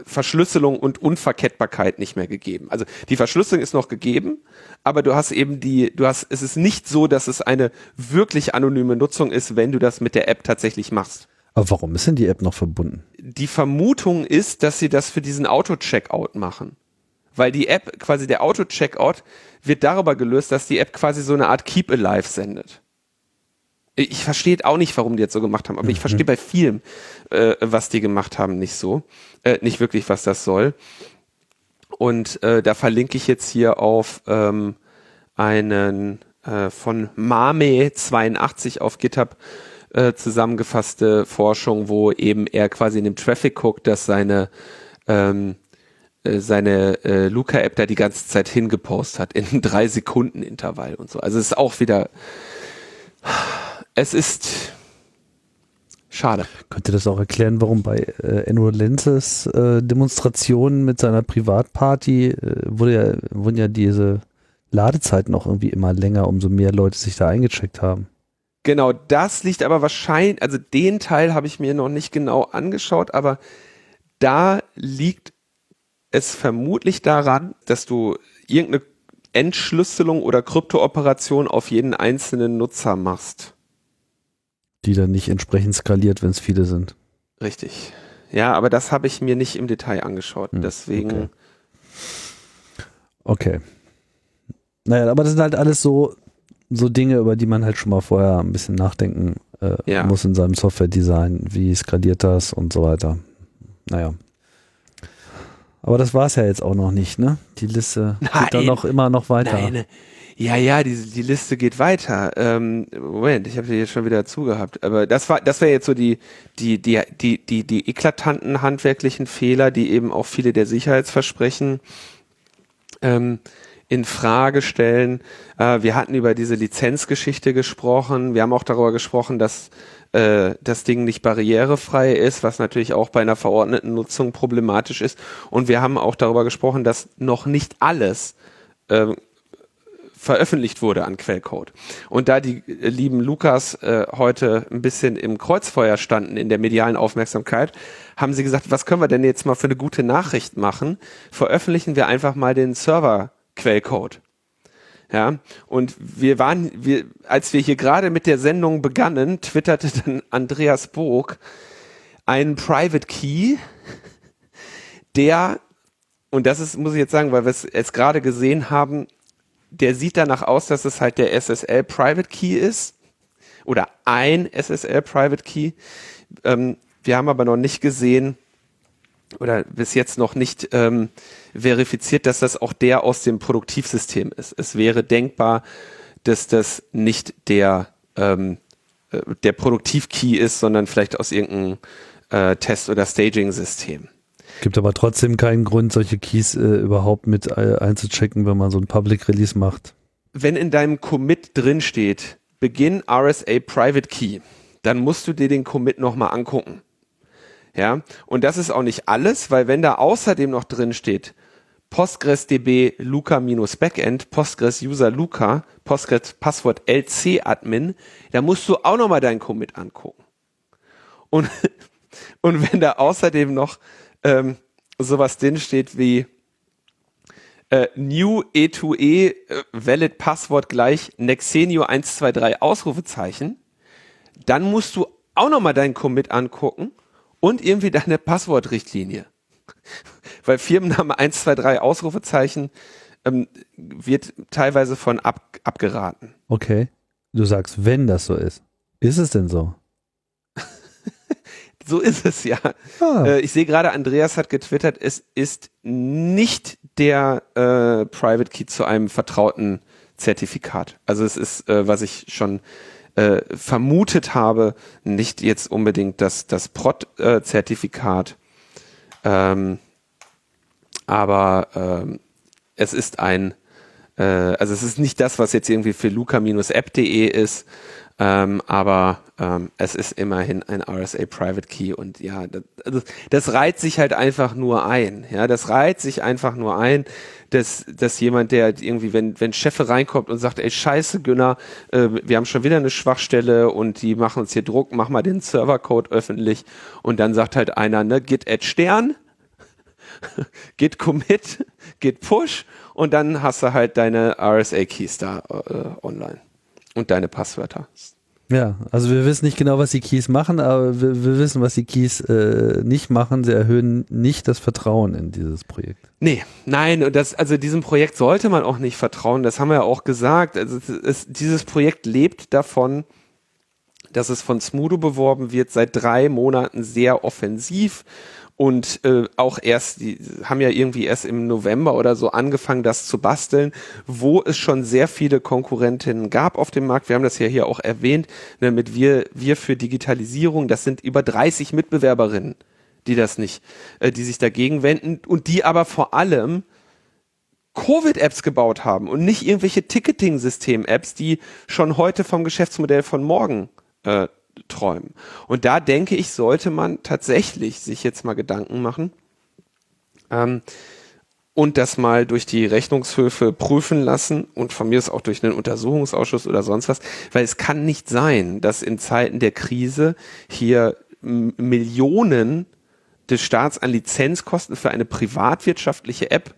Verschlüsselung und Unverkettbarkeit nicht mehr gegeben. Also die Verschlüsselung ist noch gegeben, aber du hast eben die, du hast, es ist nicht so, dass es eine wirklich anonyme Nutzung ist, wenn du das mit der App tatsächlich machst. Aber warum ist denn die App noch verbunden? Die Vermutung ist, dass sie das für diesen Auto-Checkout machen. Weil die App, quasi der Auto-Checkout, wird darüber gelöst, dass die App quasi so eine Art Keep Alive sendet. Ich verstehe auch nicht, warum die jetzt so gemacht haben, aber ich verstehe bei vielem, äh, was die gemacht haben, nicht so. Äh, nicht wirklich, was das soll. Und äh, da verlinke ich jetzt hier auf ähm, einen äh, von Mame82 auf GitHub äh, zusammengefasste Forschung, wo eben er quasi in dem Traffic guckt, dass seine ähm, äh, seine äh, Luca-App da die ganze Zeit hingepostet hat, in drei Sekunden Intervall und so. Also es ist auch wieder, es ist schade. Könnte das auch erklären, warum bei äh, Enro Lenzes äh, Demonstrationen mit seiner Privatparty äh, wurde ja, wurden ja diese Ladezeiten auch irgendwie immer länger, umso mehr Leute sich da eingecheckt haben. Genau, das liegt aber wahrscheinlich, also den Teil habe ich mir noch nicht genau angeschaut, aber da liegt es vermutlich daran, dass du irgendeine Entschlüsselung oder Kryptooperation auf jeden einzelnen Nutzer machst. Die dann nicht entsprechend skaliert, wenn es viele sind. Richtig. Ja, aber das habe ich mir nicht im Detail angeschaut. Hm, Deswegen. Okay. okay. Naja, aber das sind halt alles so, so Dinge, über die man halt schon mal vorher ein bisschen nachdenken äh, ja. muss in seinem Software-Design. Wie skaliert das und so weiter. Naja. Aber das war es ja jetzt auch noch nicht, ne? Die Liste Nein. geht dann noch immer noch weiter. Nein. Ja, ja, die, die Liste geht weiter. Ähm, Moment, ich habe hier schon wieder zugehabt. Aber das war, das wäre jetzt so die, die, die, die, die, die eklatanten handwerklichen Fehler, die eben auch viele der Sicherheitsversprechen ähm, in Frage stellen. Äh, wir hatten über diese Lizenzgeschichte gesprochen. Wir haben auch darüber gesprochen, dass äh, das Ding nicht barrierefrei ist, was natürlich auch bei einer verordneten Nutzung problematisch ist. Und wir haben auch darüber gesprochen, dass noch nicht alles äh, veröffentlicht wurde an Quellcode. Und da die lieben Lukas äh, heute ein bisschen im Kreuzfeuer standen in der medialen Aufmerksamkeit, haben sie gesagt, was können wir denn jetzt mal für eine gute Nachricht machen? Veröffentlichen wir einfach mal den Server-Quellcode. Ja, und wir waren, wir, als wir hier gerade mit der Sendung begannen, twitterte dann Andreas Bog einen Private Key, der, und das ist, muss ich jetzt sagen, weil wir es jetzt gerade gesehen haben, der sieht danach aus, dass es halt der SSL Private Key ist oder ein SSL Private Key. Ähm, wir haben aber noch nicht gesehen, oder bis jetzt noch nicht ähm, verifiziert, dass das auch der aus dem Produktivsystem ist. Es wäre denkbar, dass das nicht der, ähm, äh, der Produktiv-Key ist, sondern vielleicht aus irgendeinem äh, Test- oder Staging-System. Gibt aber trotzdem keinen Grund, solche Keys äh, überhaupt mit äh, einzuchecken, wenn man so ein Public Release macht. Wenn in deinem Commit drin steht, Begin RSA Private Key, dann musst du dir den Commit nochmal angucken. Ja, und das ist auch nicht alles, weil wenn da außerdem noch drin steht, PostgreSDB Luca-Backend, Postgres User Luca, Postgres Passwort LC Admin, da musst du auch nochmal deinen Commit angucken. Und, und wenn da außerdem noch ähm, sowas drin steht wie äh, New E2E e, äh, Valid Passwort gleich Nexenio 123 Ausrufezeichen, dann musst du auch nochmal deinen Commit angucken und irgendwie deine Passwortrichtlinie. Weil Firmenname 123 Ausrufezeichen ähm, wird teilweise von ab, abgeraten. Okay. Du sagst, wenn das so ist. Ist es denn so? so ist es ja. Ah. Äh, ich sehe gerade, Andreas hat getwittert, es ist nicht der äh, Private Key zu einem vertrauten Zertifikat. Also es ist, äh, was ich schon äh, vermutet habe, nicht jetzt unbedingt das, das Prot-Zertifikat, ähm, aber ähm, es ist ein, äh, also es ist nicht das, was jetzt irgendwie für luca-app.de ist, ähm, aber ähm, es ist immerhin ein RSA Private Key und ja, das, also das reiht sich halt einfach nur ein. Ja, das reiht sich einfach nur ein, dass, dass jemand, der irgendwie, wenn, wenn Chef reinkommt und sagt, ey, scheiße, Günner, äh, wir haben schon wieder eine Schwachstelle und die machen uns hier Druck, mach mal den Servercode öffentlich und dann sagt halt einer, ne, git add Stern Git Commit, Git Push und dann hast du halt deine RSA-Keys da äh, online und deine Passwörter. Ja, also wir wissen nicht genau, was die Keys machen, aber wir, wir wissen, was die Keys äh, nicht machen. Sie erhöhen nicht das Vertrauen in dieses Projekt. Nee, nein, und das, also diesem Projekt sollte man auch nicht vertrauen. Das haben wir ja auch gesagt. Also es, es, dieses Projekt lebt davon, dass es von Smudo beworben wird, seit drei Monaten sehr offensiv und äh, auch erst, die haben ja irgendwie erst im November oder so angefangen, das zu basteln, wo es schon sehr viele Konkurrentinnen gab auf dem Markt. Wir haben das ja hier auch erwähnt, ne, mit wir, wir für Digitalisierung, das sind über 30 Mitbewerberinnen, die das nicht, äh, die sich dagegen wenden und die aber vor allem Covid-Apps gebaut haben und nicht irgendwelche Ticketing-System-Apps, die schon heute vom Geschäftsmodell von morgen äh, träumen. Und da denke ich, sollte man tatsächlich sich jetzt mal Gedanken machen ähm, und das mal durch die Rechnungshöfe prüfen lassen und von mir ist auch durch einen Untersuchungsausschuss oder sonst was, weil es kann nicht sein, dass in Zeiten der Krise hier Millionen des Staats an Lizenzkosten für eine privatwirtschaftliche App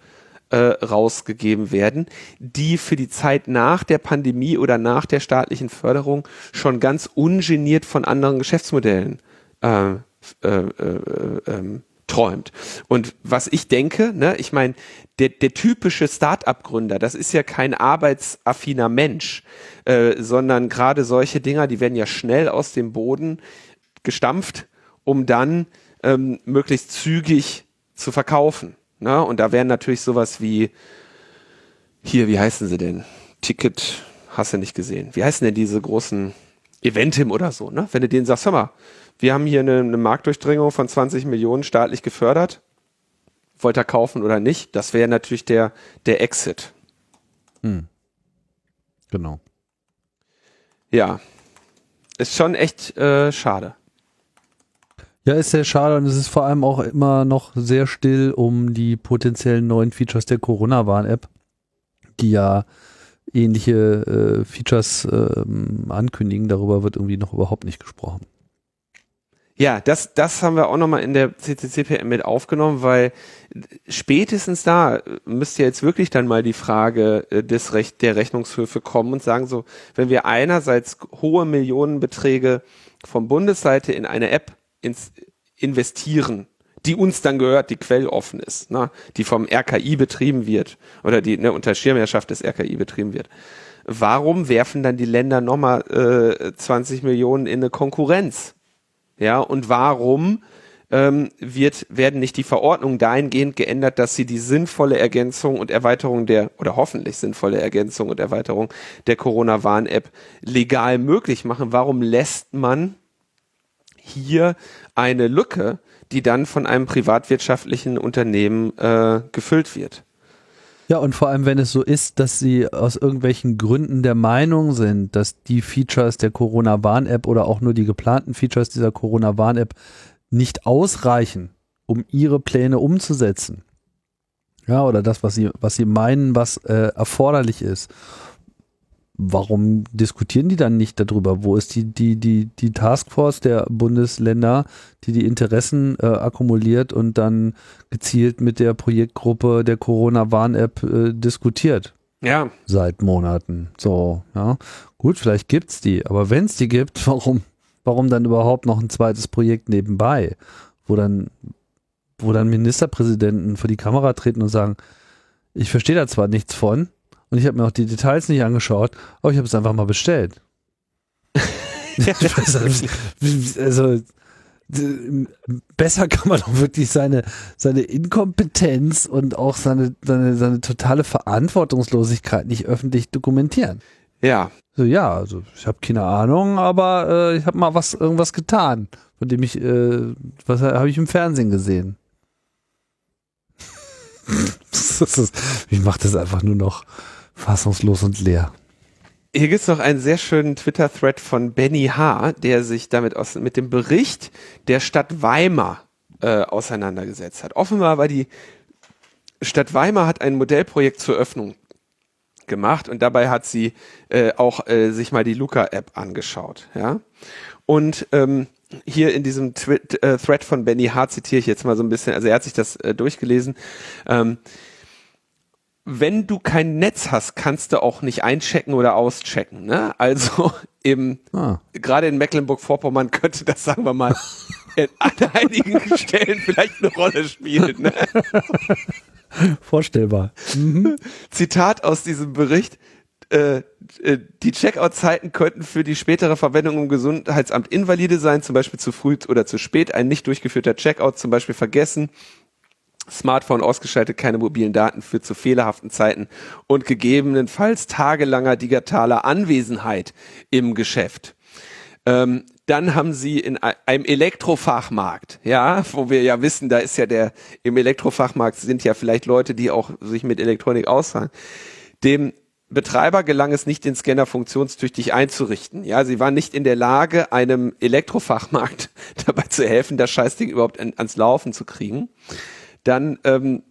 äh, rausgegeben werden, die für die Zeit nach der Pandemie oder nach der staatlichen Förderung schon ganz ungeniert von anderen Geschäftsmodellen äh, äh, äh, ähm, träumt. Und was ich denke, ne, ich meine, der, der typische Start-up-Gründer, das ist ja kein arbeitsaffiner Mensch, äh, sondern gerade solche Dinger, die werden ja schnell aus dem Boden gestampft, um dann ähm, möglichst zügig zu verkaufen. Na, und da wären natürlich sowas wie, hier, wie heißen sie denn? Ticket, hast du nicht gesehen. Wie heißen denn diese großen Eventim oder so, ne? Wenn du denen sagst, hör mal, wir haben hier eine, eine Marktdurchdringung von 20 Millionen staatlich gefördert. Wollt ihr kaufen oder nicht? Das wäre natürlich der, der Exit. Hm. Genau. Ja. Ist schon echt äh, schade. Ja, ist sehr schade und es ist vor allem auch immer noch sehr still um die potenziellen neuen Features der Corona-Warn-App, die ja ähnliche äh, Features äh, ankündigen. Darüber wird irgendwie noch überhaupt nicht gesprochen. Ja, das, das haben wir auch nochmal in der CCCPM mit aufgenommen, weil spätestens da müsste jetzt wirklich dann mal die Frage äh, des Recht, der Rechnungshöfe kommen und sagen so, wenn wir einerseits hohe Millionenbeträge vom Bundesseite in eine App ins investieren, die uns dann gehört, die quelloffen ist, ne, die vom RKI betrieben wird oder die ne, unter Schirmherrschaft des RKI betrieben wird. Warum werfen dann die Länder nochmal äh, 20 Millionen in eine Konkurrenz? Ja, und warum ähm, wird, werden nicht die Verordnungen dahingehend geändert, dass sie die sinnvolle Ergänzung und Erweiterung der, oder hoffentlich sinnvolle Ergänzung und Erweiterung der Corona-Warn-App legal möglich machen? Warum lässt man hier eine Lücke, die dann von einem privatwirtschaftlichen Unternehmen äh, gefüllt wird. Ja, und vor allem, wenn es so ist, dass sie aus irgendwelchen Gründen der Meinung sind, dass die Features der Corona-Warn-App oder auch nur die geplanten Features dieser Corona-Warn-App nicht ausreichen, um ihre Pläne umzusetzen. Ja, oder das, was sie, was sie meinen, was äh, erforderlich ist warum diskutieren die dann nicht darüber? Wo ist die, die, die, die Taskforce der Bundesländer, die die Interessen äh, akkumuliert und dann gezielt mit der Projektgruppe der Corona-Warn-App äh, diskutiert? Ja. Seit Monaten. So, ja. Gut, vielleicht gibt's die, aber wenn es die gibt, warum, warum dann überhaupt noch ein zweites Projekt nebenbei, wo dann, wo dann Ministerpräsidenten vor die Kamera treten und sagen, ich verstehe da zwar nichts von, und ich habe mir auch die Details nicht angeschaut, aber ich habe es einfach mal bestellt. also besser kann man doch wirklich seine, seine Inkompetenz und auch seine, seine, seine totale Verantwortungslosigkeit nicht öffentlich dokumentieren. Ja. So, ja, also ich habe keine Ahnung, aber äh, ich habe mal was irgendwas getan, von dem ich, äh, was habe ich im Fernsehen gesehen. ich mache das einfach nur noch fassungslos und leer. Hier gibt es noch einen sehr schönen Twitter-Thread von Benny H., der sich damit aus, mit dem Bericht der Stadt Weimar äh, auseinandergesetzt hat. Offenbar war die Stadt Weimar hat ein Modellprojekt zur Öffnung gemacht und dabei hat sie äh, auch äh, sich mal die Luca-App angeschaut. Ja? Und ähm, hier in diesem Twit äh, Thread von Benny Hart zitiere ich jetzt mal so ein bisschen, also er hat sich das äh, durchgelesen. Ähm, wenn du kein Netz hast, kannst du auch nicht einchecken oder auschecken. Ne? Also eben ah. gerade in Mecklenburg-Vorpommern könnte das, sagen wir mal, an einigen Stellen vielleicht eine Rolle spielen. Ne? Vorstellbar. Mhm. Zitat aus diesem Bericht. Äh, äh, die Checkout-Zeiten könnten für die spätere Verwendung im Gesundheitsamt invalide sein, zum Beispiel zu früh oder zu spät, ein nicht durchgeführter Checkout zum Beispiel vergessen, Smartphone ausgeschaltet, keine mobilen Daten führt zu fehlerhaften Zeiten und gegebenenfalls tagelanger digitaler Anwesenheit im Geschäft. Ähm, dann haben sie in einem Elektrofachmarkt, ja, wo wir ja wissen, da ist ja der, im Elektrofachmarkt sind ja vielleicht Leute, die auch sich mit Elektronik ausfahren. Dem Betreiber gelang es nicht, den Scanner funktionstüchtig einzurichten. Ja, sie waren nicht in der Lage, einem Elektrofachmarkt dabei zu helfen, das Scheißding überhaupt an, ans Laufen zu kriegen. Dann ähm,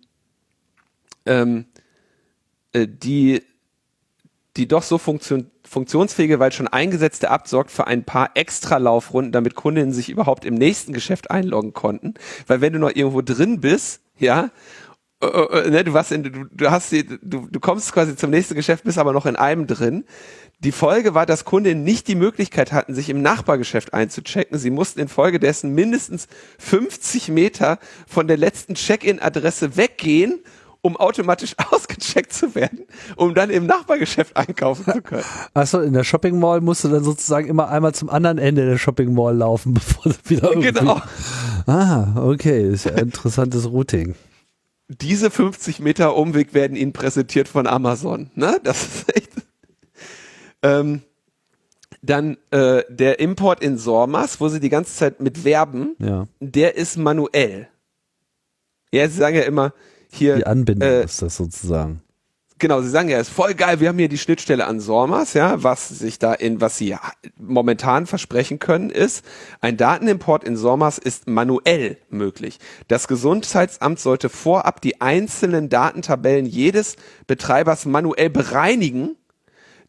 ähm, äh, die die doch so funktion funktionsfähige, weil schon eingesetzte App sorgt für ein paar extra Laufrunden, damit Kundinnen sich überhaupt im nächsten Geschäft einloggen konnten. Weil wenn du noch irgendwo drin bist, ja, äh, äh, ne, du warst in, du, du hast die, du, du kommst quasi zum nächsten Geschäft, bist aber noch in einem drin. Die Folge war, dass Kundinnen nicht die Möglichkeit hatten, sich im Nachbargeschäft einzuchecken. Sie mussten infolgedessen mindestens 50 Meter von der letzten Check-in-Adresse weggehen, um automatisch ausgecheckt zu werden, um dann im Nachbargeschäft einkaufen zu können. Achso, in der Shopping Mall musst du dann sozusagen immer einmal zum anderen Ende der Shopping Mall laufen, bevor du wieder irgendwie... Genau. Ah, okay, ist ja ein interessantes Routing. Diese 50 Meter Umweg werden Ihnen präsentiert von Amazon. Ne? Das ist echt... Ähm, dann äh, der Import in Sormas, wo sie die ganze Zeit mit werben, ja. der ist manuell. Ja, sie sagen ja immer, hier. Die Anbindung äh, ist das sozusagen. Genau, sie sagen ja, ist voll geil, wir haben hier die Schnittstelle an Sormas, ja, was sich da in, was sie momentan versprechen können, ist, ein Datenimport in Sormas ist manuell möglich. Das Gesundheitsamt sollte vorab die einzelnen Datentabellen jedes Betreibers manuell bereinigen,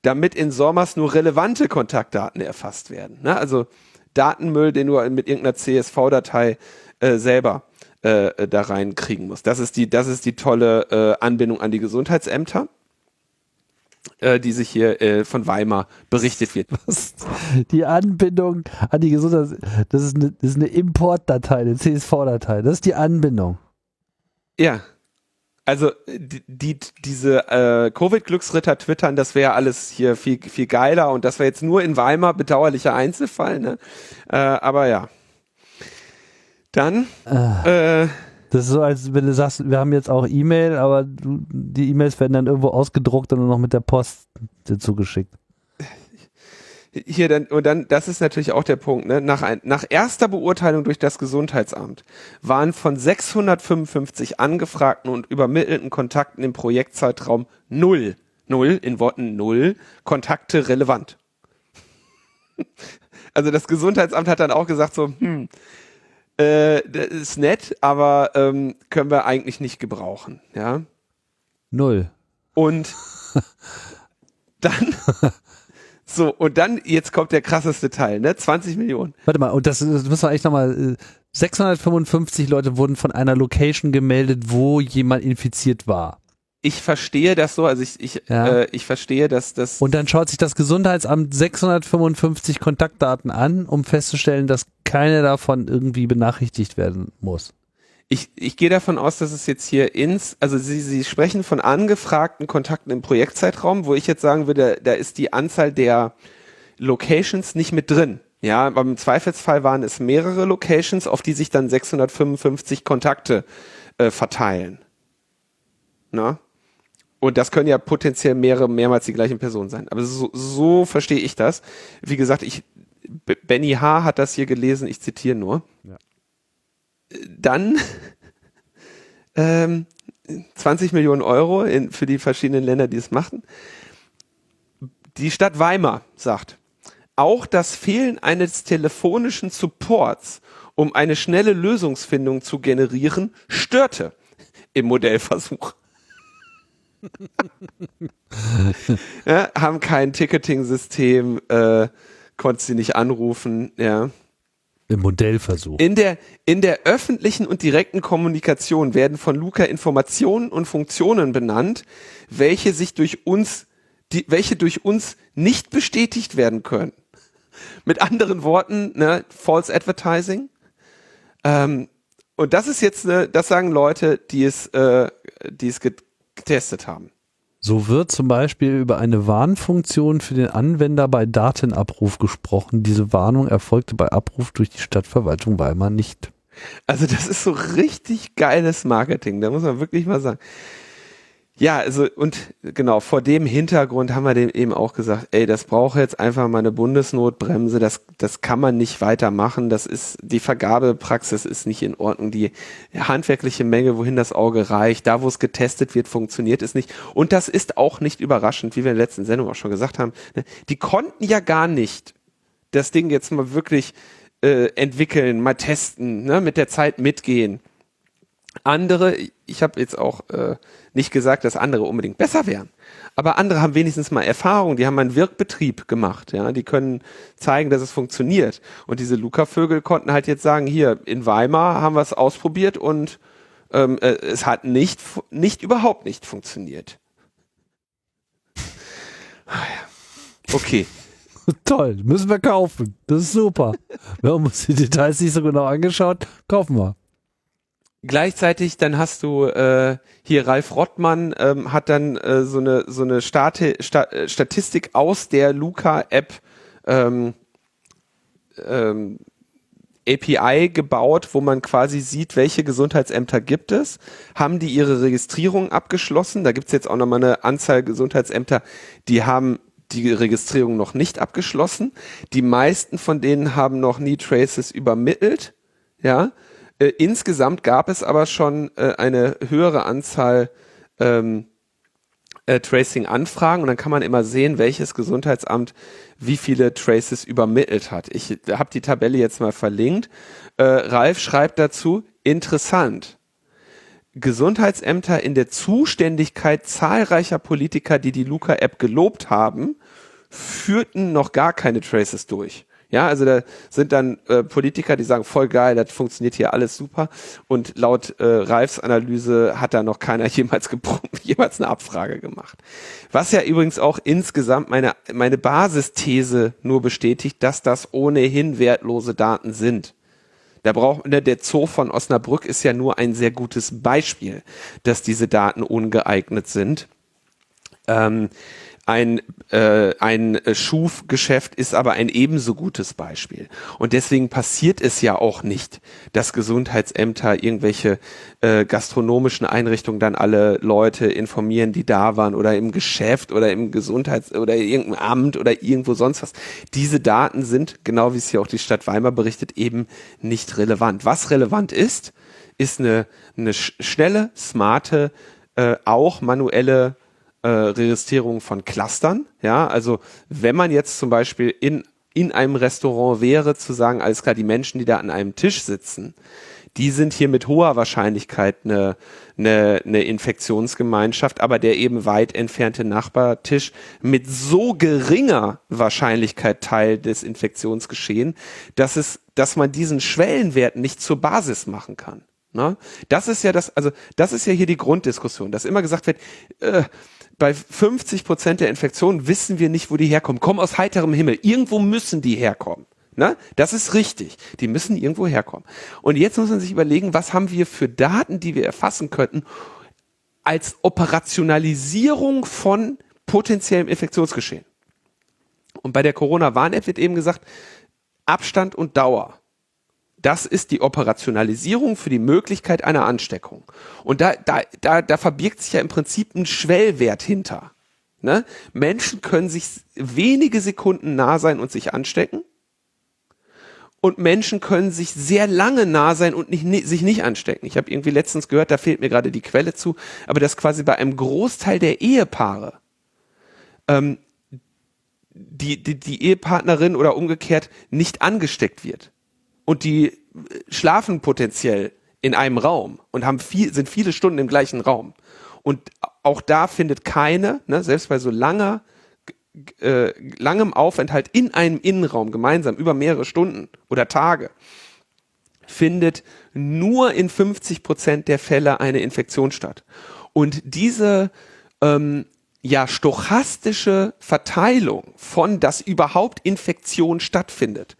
damit in Sormas nur relevante Kontaktdaten erfasst werden. Ne? Also Datenmüll, den du mit irgendeiner CSV-Datei äh, selber äh, da reinkriegen muss. Das ist die, das ist die tolle äh, Anbindung an die Gesundheitsämter äh, die sich hier äh, von Weimar berichtet wird. Was? Die Anbindung an die Gesundheit, das ist eine, das ist eine Importdatei, eine CSV-Datei. Das ist die Anbindung. Ja. Also die, die diese äh, Covid-Glücksritter twittern, das wäre alles hier viel viel geiler und das wäre jetzt nur in Weimar bedauerlicher Einzelfall. Ne? Äh, aber ja. Dann. Äh, äh, das ist so, als wenn du sagst, wir haben jetzt auch E-Mail, aber du, die E-Mails werden dann irgendwo ausgedruckt und noch mit der Post dazu geschickt. Hier dann, und dann, das ist natürlich auch der Punkt, ne? nach, ein, nach erster Beurteilung durch das Gesundheitsamt waren von 655 angefragten und übermittelten Kontakten im Projektzeitraum null, null, in Worten null, Kontakte relevant. Also das Gesundheitsamt hat dann auch gesagt so, hm, äh, das ist nett, aber ähm, können wir eigentlich nicht gebrauchen, ja. Null. Und dann so, und dann, jetzt kommt der krasseste Teil, ne? 20 Millionen. Warte mal, und das, das müssen wir echt nochmal, 655 äh, Leute wurden von einer Location gemeldet, wo jemand infiziert war ich verstehe das so, also ich, ich, ja. äh, ich verstehe, dass das. Und dann schaut sich das Gesundheitsamt 655 Kontaktdaten an, um festzustellen, dass keine davon irgendwie benachrichtigt werden muss. Ich, ich gehe davon aus, dass es jetzt hier ins, also Sie, Sie sprechen von angefragten Kontakten im Projektzeitraum, wo ich jetzt sagen würde, da ist die Anzahl der Locations nicht mit drin. Ja, aber im Zweifelsfall waren es mehrere Locations, auf die sich dann 655 Kontakte äh, verteilen. Na? Und das können ja potenziell mehrere, mehrmals die gleichen Personen sein. Aber so, so verstehe ich das. Wie gesagt, ich, Benny H. hat das hier gelesen, ich zitiere nur. Ja. Dann ähm, 20 Millionen Euro in, für die verschiedenen Länder, die es machten. Die Stadt Weimar sagt, auch das Fehlen eines telefonischen Supports, um eine schnelle Lösungsfindung zu generieren, störte im Modellversuch. Ja, haben kein Ticketing-System, äh, konnte sie nicht anrufen, ja. Im Modellversuch. In der, in der öffentlichen und direkten Kommunikation werden von Luca Informationen und Funktionen benannt, welche sich durch uns, die, welche durch uns nicht bestätigt werden können. Mit anderen Worten, ne, False Advertising. Ähm, und das ist jetzt, ne, das sagen Leute, die es, äh, die es getestet haben. So wird zum Beispiel über eine Warnfunktion für den Anwender bei Datenabruf gesprochen. Diese Warnung erfolgte bei Abruf durch die Stadtverwaltung Weimar nicht. Also das ist so richtig geiles Marketing, da muss man wirklich mal sagen. Ja, also und genau, vor dem Hintergrund haben wir dem eben auch gesagt, ey, das braucht jetzt einfach mal eine Bundesnotbremse, das, das kann man nicht weitermachen, das ist, die Vergabepraxis ist nicht in Ordnung, die handwerkliche Menge, wohin das Auge reicht, da wo es getestet wird, funktioniert es nicht. Und das ist auch nicht überraschend, wie wir in der letzten Sendung auch schon gesagt haben. Ne? Die konnten ja gar nicht das Ding jetzt mal wirklich äh, entwickeln, mal testen, ne, mit der Zeit mitgehen. Andere, ich habe jetzt auch äh, nicht gesagt, dass andere unbedingt besser wären, aber andere haben wenigstens mal Erfahrung, die haben einen Wirkbetrieb gemacht, ja, die können zeigen, dass es funktioniert. Und diese Luca-Vögel konnten halt jetzt sagen, hier in Weimar haben wir es ausprobiert und ähm, äh, es hat nicht, nicht überhaupt nicht funktioniert. Okay. Toll, müssen wir kaufen. Das ist super. Wir haben uns die Details nicht so genau angeschaut. Kaufen wir. Gleichzeitig dann hast du äh, hier Ralf Rottmann ähm, hat dann äh, so eine so eine Stati Sta äh, Statistik aus der Luca App ähm, ähm, API gebaut, wo man quasi sieht, welche Gesundheitsämter gibt es, haben die ihre Registrierung abgeschlossen. Da gibt's jetzt auch nochmal eine Anzahl Gesundheitsämter, die haben die Registrierung noch nicht abgeschlossen. Die meisten von denen haben noch nie Traces übermittelt. Ja, äh, insgesamt gab es aber schon äh, eine höhere Anzahl ähm, äh, Tracing-Anfragen und dann kann man immer sehen, welches Gesundheitsamt wie viele Traces übermittelt hat. Ich habe die Tabelle jetzt mal verlinkt. Äh, Ralf schreibt dazu, interessant. Gesundheitsämter in der Zuständigkeit zahlreicher Politiker, die die Luca-App gelobt haben, führten noch gar keine Traces durch. Ja, also da sind dann äh, Politiker, die sagen, voll geil, das funktioniert hier alles super. Und laut äh, Ralfs Analyse hat da noch keiner jemals, jemals eine Abfrage gemacht. Was ja übrigens auch insgesamt meine, meine Basisthese nur bestätigt, dass das ohnehin wertlose Daten sind. Da braucht ne, der Zoo von Osnabrück ist ja nur ein sehr gutes Beispiel, dass diese Daten ungeeignet sind. Ähm, ein, äh, ein Schufgeschäft ist aber ein ebenso gutes Beispiel. Und deswegen passiert es ja auch nicht, dass Gesundheitsämter irgendwelche äh, gastronomischen Einrichtungen dann alle Leute informieren, die da waren oder im Geschäft oder im Gesundheits- oder irgendeinem Amt oder irgendwo sonst was. Diese Daten sind, genau wie es hier auch die Stadt Weimar berichtet, eben nicht relevant. Was relevant ist, ist eine, eine schnelle, smarte, äh, auch manuelle äh, Registrierung von Clustern. Ja, also wenn man jetzt zum Beispiel in, in einem Restaurant wäre, zu sagen, alles klar, die Menschen, die da an einem Tisch sitzen, die sind hier mit hoher Wahrscheinlichkeit eine, eine, eine Infektionsgemeinschaft, aber der eben weit entfernte Nachbartisch mit so geringer Wahrscheinlichkeit Teil des Infektionsgeschehen, dass es, dass man diesen Schwellenwert nicht zur Basis machen kann. Ne? Das ist ja das, also das ist ja hier die Grunddiskussion, dass immer gesagt wird, äh, bei 50 Prozent der Infektionen wissen wir nicht, wo die herkommen. Kommen aus heiterem Himmel. Irgendwo müssen die herkommen. Na, das ist richtig. Die müssen irgendwo herkommen. Und jetzt muss man sich überlegen, was haben wir für Daten, die wir erfassen könnten, als Operationalisierung von potenziellem Infektionsgeschehen. Und bei der Corona-Warn-App wird eben gesagt, Abstand und Dauer das ist die Operationalisierung für die Möglichkeit einer Ansteckung. Und da, da, da, da verbirgt sich ja im Prinzip ein Schwellwert hinter. Ne? Menschen können sich wenige Sekunden nah sein und sich anstecken. Und Menschen können sich sehr lange nah sein und nicht, sich nicht anstecken. Ich habe irgendwie letztens gehört, da fehlt mir gerade die Quelle zu, aber dass quasi bei einem Großteil der Ehepaare ähm, die, die, die Ehepartnerin oder umgekehrt nicht angesteckt wird und die äh, schlafen potenziell in einem Raum und haben viel, sind viele Stunden im gleichen Raum. Und auch da findet keine, ne, selbst bei so langer äh, langem Aufenthalt in einem Innenraum gemeinsam über mehrere Stunden oder Tage findet nur in 50 Prozent der Fälle eine Infektion statt. Und diese ähm, ja stochastische Verteilung von, dass überhaupt Infektion stattfindet,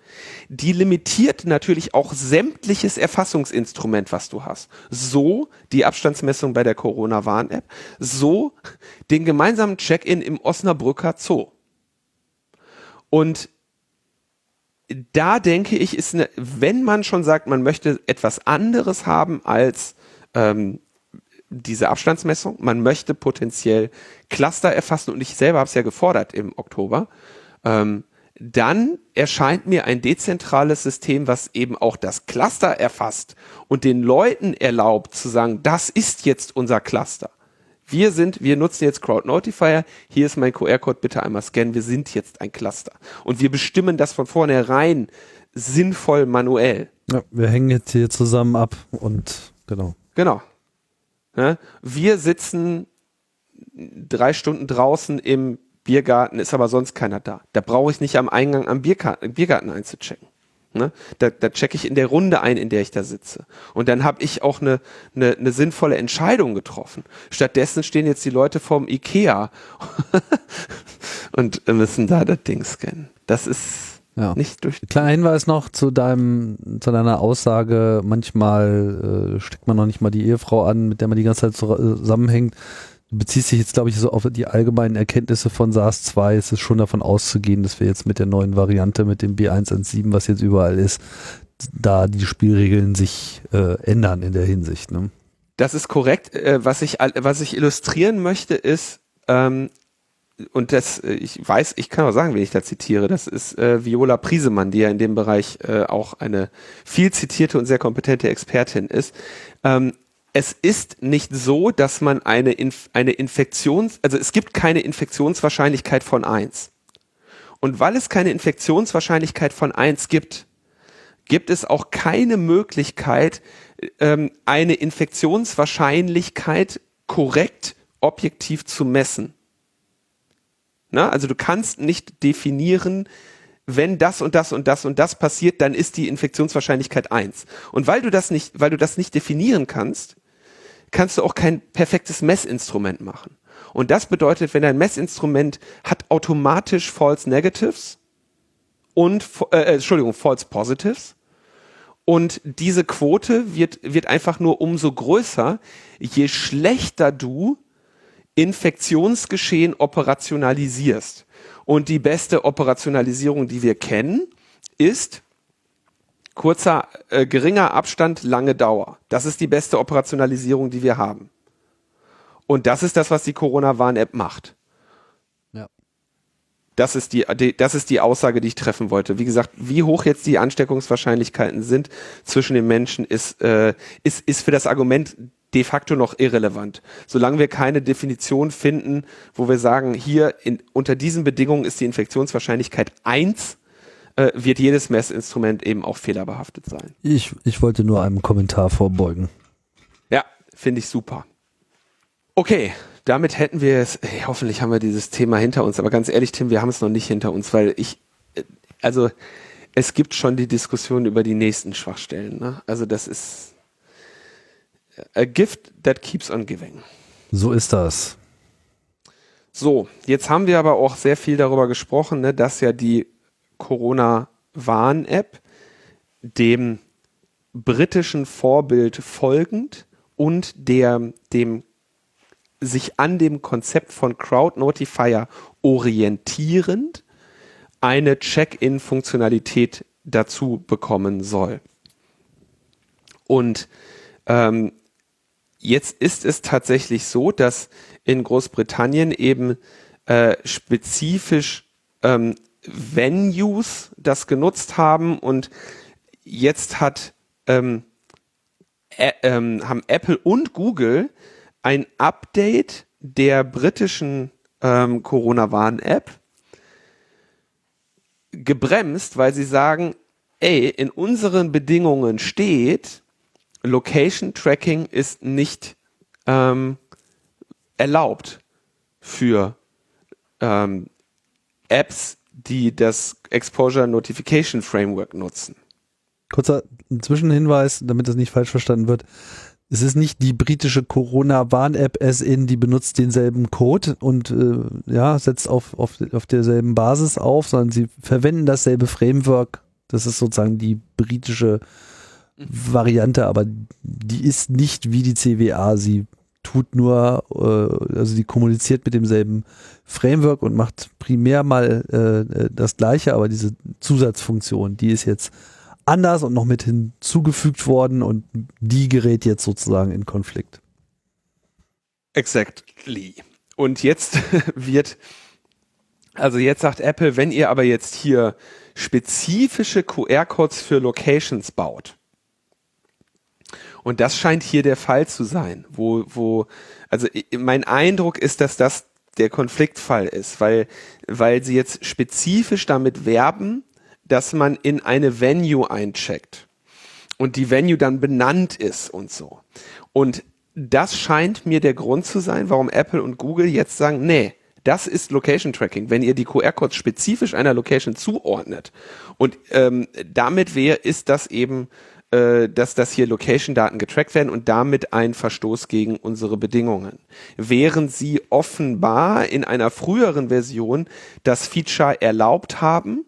die limitiert natürlich auch sämtliches Erfassungsinstrument, was du hast. So die Abstandsmessung bei der Corona-Warn-App, so den gemeinsamen Check-in im Osnabrücker Zoo. Und da denke ich, ist eine, wenn man schon sagt, man möchte etwas anderes haben als ähm, diese Abstandsmessung, man möchte potenziell Cluster erfassen und ich selber habe es ja gefordert im Oktober, ähm, dann erscheint mir ein dezentrales System, was eben auch das Cluster erfasst und den Leuten erlaubt zu sagen, das ist jetzt unser Cluster. Wir sind, wir nutzen jetzt Crowd Notifier. Hier ist mein QR-Code, bitte einmal scannen. Wir sind jetzt ein Cluster. Und wir bestimmen das von vornherein sinnvoll manuell. Ja, wir hängen jetzt hier zusammen ab und genau. Genau. Ja, wir sitzen drei Stunden draußen im Biergarten, ist aber sonst keiner da. Da brauche ich nicht am Eingang am Biergarten, Biergarten einzuchecken. Ne? Da, da checke ich in der Runde ein, in der ich da sitze. Und dann habe ich auch eine, eine, eine sinnvolle Entscheidung getroffen. Stattdessen stehen jetzt die Leute vorm Ikea und müssen da das Ding scannen. Das ist ja. nicht durch. Kleiner Hinweis noch zu deinem, zu deiner Aussage, manchmal äh, steckt man noch nicht mal die Ehefrau an, mit der man die ganze Zeit zusammenhängt. Du beziehst dich jetzt, glaube ich, so auf die allgemeinen Erkenntnisse von SARS-2. Es ist schon davon auszugehen, dass wir jetzt mit der neuen Variante, mit dem B117, was jetzt überall ist, da die Spielregeln sich äh, ändern in der Hinsicht. Ne? Das ist korrekt. Äh, was, ich, was ich illustrieren möchte, ist, ähm, und das, äh, ich weiß, ich kann auch sagen, wen ich da zitiere, das ist äh, Viola Priesemann, die ja in dem Bereich äh, auch eine viel zitierte und sehr kompetente Expertin ist. Ähm, es ist nicht so, dass man eine, Inf eine Infektions, also es gibt keine Infektionswahrscheinlichkeit von eins. Und weil es keine Infektionswahrscheinlichkeit von eins gibt, gibt es auch keine Möglichkeit, ähm, eine Infektionswahrscheinlichkeit korrekt objektiv zu messen. Na, also du kannst nicht definieren, wenn das und das und das und das passiert, dann ist die Infektionswahrscheinlichkeit eins. Und weil du das nicht, weil du das nicht definieren kannst, kannst du auch kein perfektes Messinstrument machen. Und das bedeutet, wenn ein Messinstrument hat automatisch False Negatives und, äh, äh, Entschuldigung, False Positives. Und diese Quote wird, wird einfach nur umso größer, je schlechter du Infektionsgeschehen operationalisierst. Und die beste Operationalisierung, die wir kennen, ist kurzer, äh, geringer Abstand, lange Dauer. Das ist die beste Operationalisierung, die wir haben. Und das ist das, was die Corona-Warn-App macht. Ja. Das ist die, die, das ist die Aussage, die ich treffen wollte. Wie gesagt, wie hoch jetzt die Ansteckungswahrscheinlichkeiten sind zwischen den Menschen, ist, äh, ist, ist für das Argument de facto noch irrelevant. Solange wir keine Definition finden, wo wir sagen, hier in, unter diesen Bedingungen ist die Infektionswahrscheinlichkeit eins äh, wird jedes Messinstrument eben auch fehlerbehaftet sein. Ich, ich wollte nur einem Kommentar vorbeugen. Ja, finde ich super. Okay, damit hätten wir es, ey, hoffentlich haben wir dieses Thema hinter uns, aber ganz ehrlich, Tim, wir haben es noch nicht hinter uns, weil ich, äh, also es gibt schon die Diskussion über die nächsten Schwachstellen. Ne? Also das ist a gift that keeps on giving. So ist das. So, jetzt haben wir aber auch sehr viel darüber gesprochen, ne, dass ja die Corona-Warn-App dem britischen Vorbild folgend und der, dem sich an dem Konzept von Crowd Notifier orientierend eine Check-in-Funktionalität dazu bekommen soll. Und ähm, jetzt ist es tatsächlich so, dass in Großbritannien eben äh, spezifisch ähm, Venues das genutzt haben und jetzt hat ähm, äh, ähm, haben Apple und Google ein Update der britischen ähm, Corona-Warn-App gebremst, weil sie sagen, ey, in unseren Bedingungen steht, Location Tracking ist nicht ähm, erlaubt für ähm, Apps, die das Exposure Notification Framework nutzen. Kurzer Zwischenhinweis, damit das nicht falsch verstanden wird. Es ist nicht die britische Corona-Warn-App as-in, die benutzt denselben Code und äh, ja, setzt auf, auf, auf derselben Basis auf, sondern sie verwenden dasselbe Framework. Das ist sozusagen die britische Variante, aber die ist nicht wie die CWA. Sie tut nur, äh, also die kommuniziert mit demselben Framework und macht primär mal äh, das gleiche, aber diese Zusatzfunktion, die ist jetzt anders und noch mit hinzugefügt worden und die gerät jetzt sozusagen in Konflikt. Exactly. Und jetzt wird, also jetzt sagt Apple, wenn ihr aber jetzt hier spezifische QR-Codes für Locations baut, und das scheint hier der Fall zu sein, wo, wo, also mein Eindruck ist, dass das der Konfliktfall ist, weil, weil sie jetzt spezifisch damit werben, dass man in eine Venue eincheckt und die Venue dann benannt ist und so. Und das scheint mir der Grund zu sein, warum Apple und Google jetzt sagen, nee, das ist Location Tracking, wenn ihr die QR-Codes spezifisch einer Location zuordnet. Und ähm, damit wäre, ist das eben äh, dass das hier Location-Daten getrackt werden und damit ein Verstoß gegen unsere Bedingungen. Während sie offenbar in einer früheren Version das Feature erlaubt haben,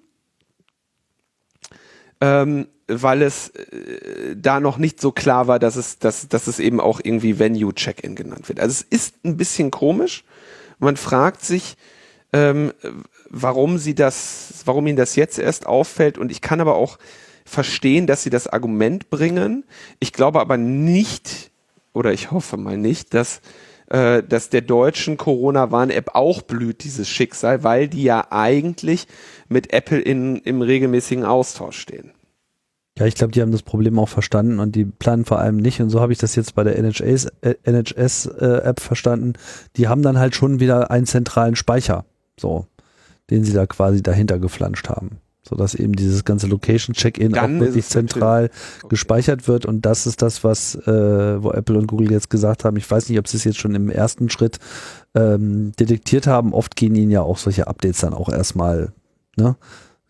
ähm, weil es äh, da noch nicht so klar war, dass es, dass, dass es eben auch irgendwie Venue-Check-In genannt wird. Also es ist ein bisschen komisch. Man fragt sich, ähm, warum sie das, warum ihnen das jetzt erst auffällt. Und ich kann aber auch verstehen, dass sie das Argument bringen. Ich glaube aber nicht, oder ich hoffe mal nicht, dass äh, dass der deutschen Corona-Warn-App auch blüht, dieses Schicksal, weil die ja eigentlich mit Apple in, im regelmäßigen Austausch stehen. Ja, ich glaube, die haben das Problem auch verstanden und die planen vor allem nicht. Und so habe ich das jetzt bei der NHS-App äh, äh, verstanden. Die haben dann halt schon wieder einen zentralen Speicher, so, den sie da quasi dahinter geflanscht haben sodass eben dieses ganze Location-Check-In auch wirklich zentral okay. gespeichert wird. Und das ist das, was, äh, wo Apple und Google jetzt gesagt haben. Ich weiß nicht, ob sie es jetzt schon im ersten Schritt ähm, detektiert haben. Oft gehen ihnen ja auch solche Updates dann auch erstmal, ne?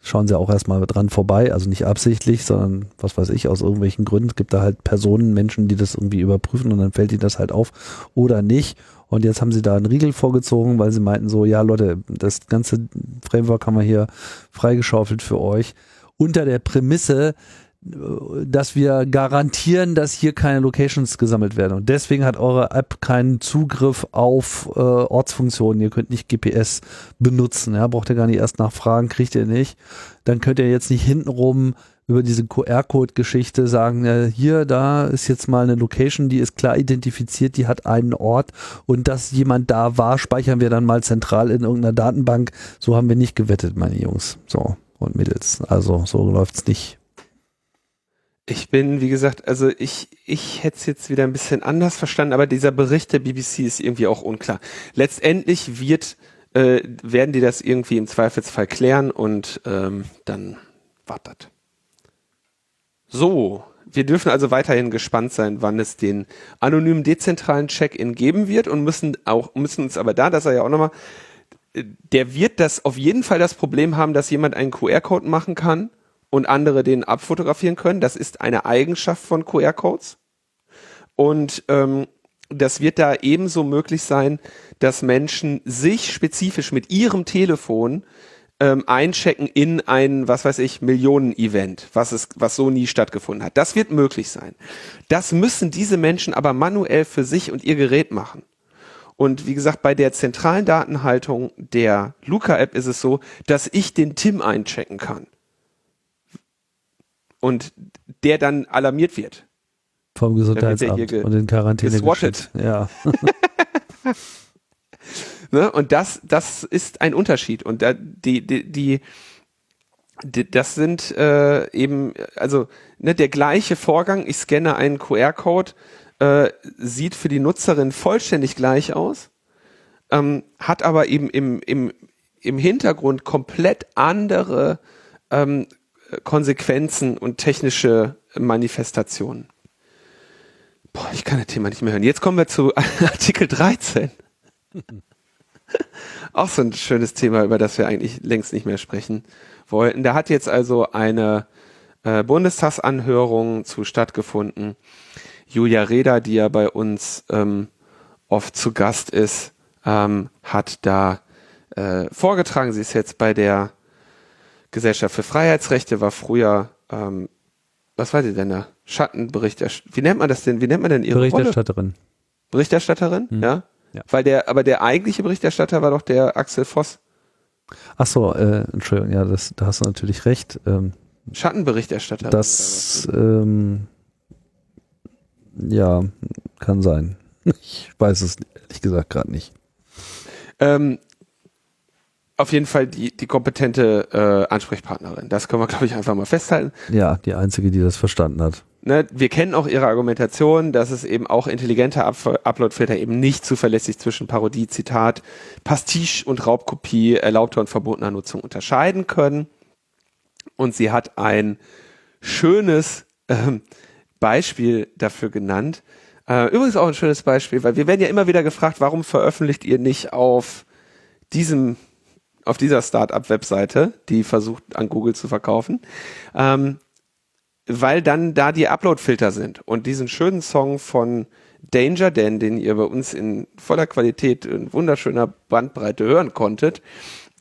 Schauen sie auch erstmal dran vorbei, also nicht absichtlich, sondern was weiß ich, aus irgendwelchen Gründen. Es gibt da halt Personen, Menschen, die das irgendwie überprüfen und dann fällt ihnen das halt auf oder nicht. Und jetzt haben sie da einen Riegel vorgezogen, weil sie meinten so, ja Leute, das ganze Framework haben wir hier freigeschaufelt für euch. Unter der Prämisse, dass wir garantieren, dass hier keine Locations gesammelt werden. Und deswegen hat eure App keinen Zugriff auf äh, Ortsfunktionen. Ihr könnt nicht GPS benutzen. Ja, braucht ihr gar nicht erst nachfragen, kriegt ihr nicht. Dann könnt ihr jetzt nicht hintenrum über diese QR-Code-Geschichte sagen, äh, hier, da ist jetzt mal eine Location, die ist klar identifiziert, die hat einen Ort und dass jemand da war, speichern wir dann mal zentral in irgendeiner Datenbank. So haben wir nicht gewettet, meine Jungs. So und Mädels. Also so läuft's nicht. Ich bin, wie gesagt, also ich, ich hätte es jetzt wieder ein bisschen anders verstanden, aber dieser Bericht der BBC ist irgendwie auch unklar. Letztendlich wird, äh, werden die das irgendwie im Zweifelsfall klären und ähm, dann wartet. So, wir dürfen also weiterhin gespannt sein, wann es den anonymen dezentralen Check-in geben wird und müssen auch müssen uns aber da, dass er ja auch nochmal, der wird das auf jeden Fall das Problem haben, dass jemand einen QR-Code machen kann und andere den abfotografieren können. Das ist eine Eigenschaft von QR-Codes und ähm, das wird da ebenso möglich sein, dass Menschen sich spezifisch mit ihrem Telefon ähm, einchecken in ein, was weiß ich, Millionen-Event, was es, was so nie stattgefunden hat. Das wird möglich sein. Das müssen diese Menschen aber manuell für sich und ihr Gerät machen. Und wie gesagt, bei der zentralen Datenhaltung der Luca-App ist es so, dass ich den Tim einchecken kann. Und der dann alarmiert wird. Vom Gesundheitsamt und in Quarantäne geswattet. Ja. Ne? Und das, das ist ein Unterschied. Und da, die, die, die, die das sind äh, eben, also ne, der gleiche Vorgang, ich scanne einen QR-Code, äh, sieht für die Nutzerin vollständig gleich aus, ähm, hat aber eben im, im, im Hintergrund komplett andere ähm, Konsequenzen und technische Manifestationen. Boah, ich kann das Thema nicht mehr hören. Jetzt kommen wir zu Artikel 13. Auch so ein schönes Thema, über das wir eigentlich längst nicht mehr sprechen wollten. Da hat jetzt also eine äh, Bundestagsanhörung zu stattgefunden. Julia Reda, die ja bei uns ähm, oft zu Gast ist, ähm, hat da äh, vorgetragen. Sie ist jetzt bei der Gesellschaft für Freiheitsrechte, war früher, ähm, was war sie denn da? Schattenberichterstatterin. Wie nennt man das denn? Wie nennt man denn ihre Berichterstatterin. Rolle? Berichterstatterin, Hm. ja? Ja. Weil der, aber der eigentliche Berichterstatter war doch der Axel Voss. Ach so, äh, Entschuldigung, ja, das, da hast du natürlich recht. Ähm, Schattenberichterstatter. das, ähm, ja, kann sein. Ich weiß es ehrlich gesagt gerade nicht. Ähm, auf jeden Fall die, die kompetente äh, Ansprechpartnerin. Das können wir, glaube ich, einfach mal festhalten. Ja, die einzige, die das verstanden hat. Ne, wir kennen auch ihre Argumentation, dass es eben auch intelligente Up Uploadfilter eben nicht zuverlässig zwischen Parodie, Zitat, Pastiche und Raubkopie erlaubter und verbotener Nutzung unterscheiden können. Und sie hat ein schönes ähm, Beispiel dafür genannt. Äh, übrigens auch ein schönes Beispiel, weil wir werden ja immer wieder gefragt, warum veröffentlicht ihr nicht auf diesem auf dieser Startup-Webseite, die versucht an Google zu verkaufen. Ähm, weil dann da die Upload-Filter sind und diesen schönen Song von Danger Dan, den ihr bei uns in voller Qualität in wunderschöner Bandbreite hören konntet,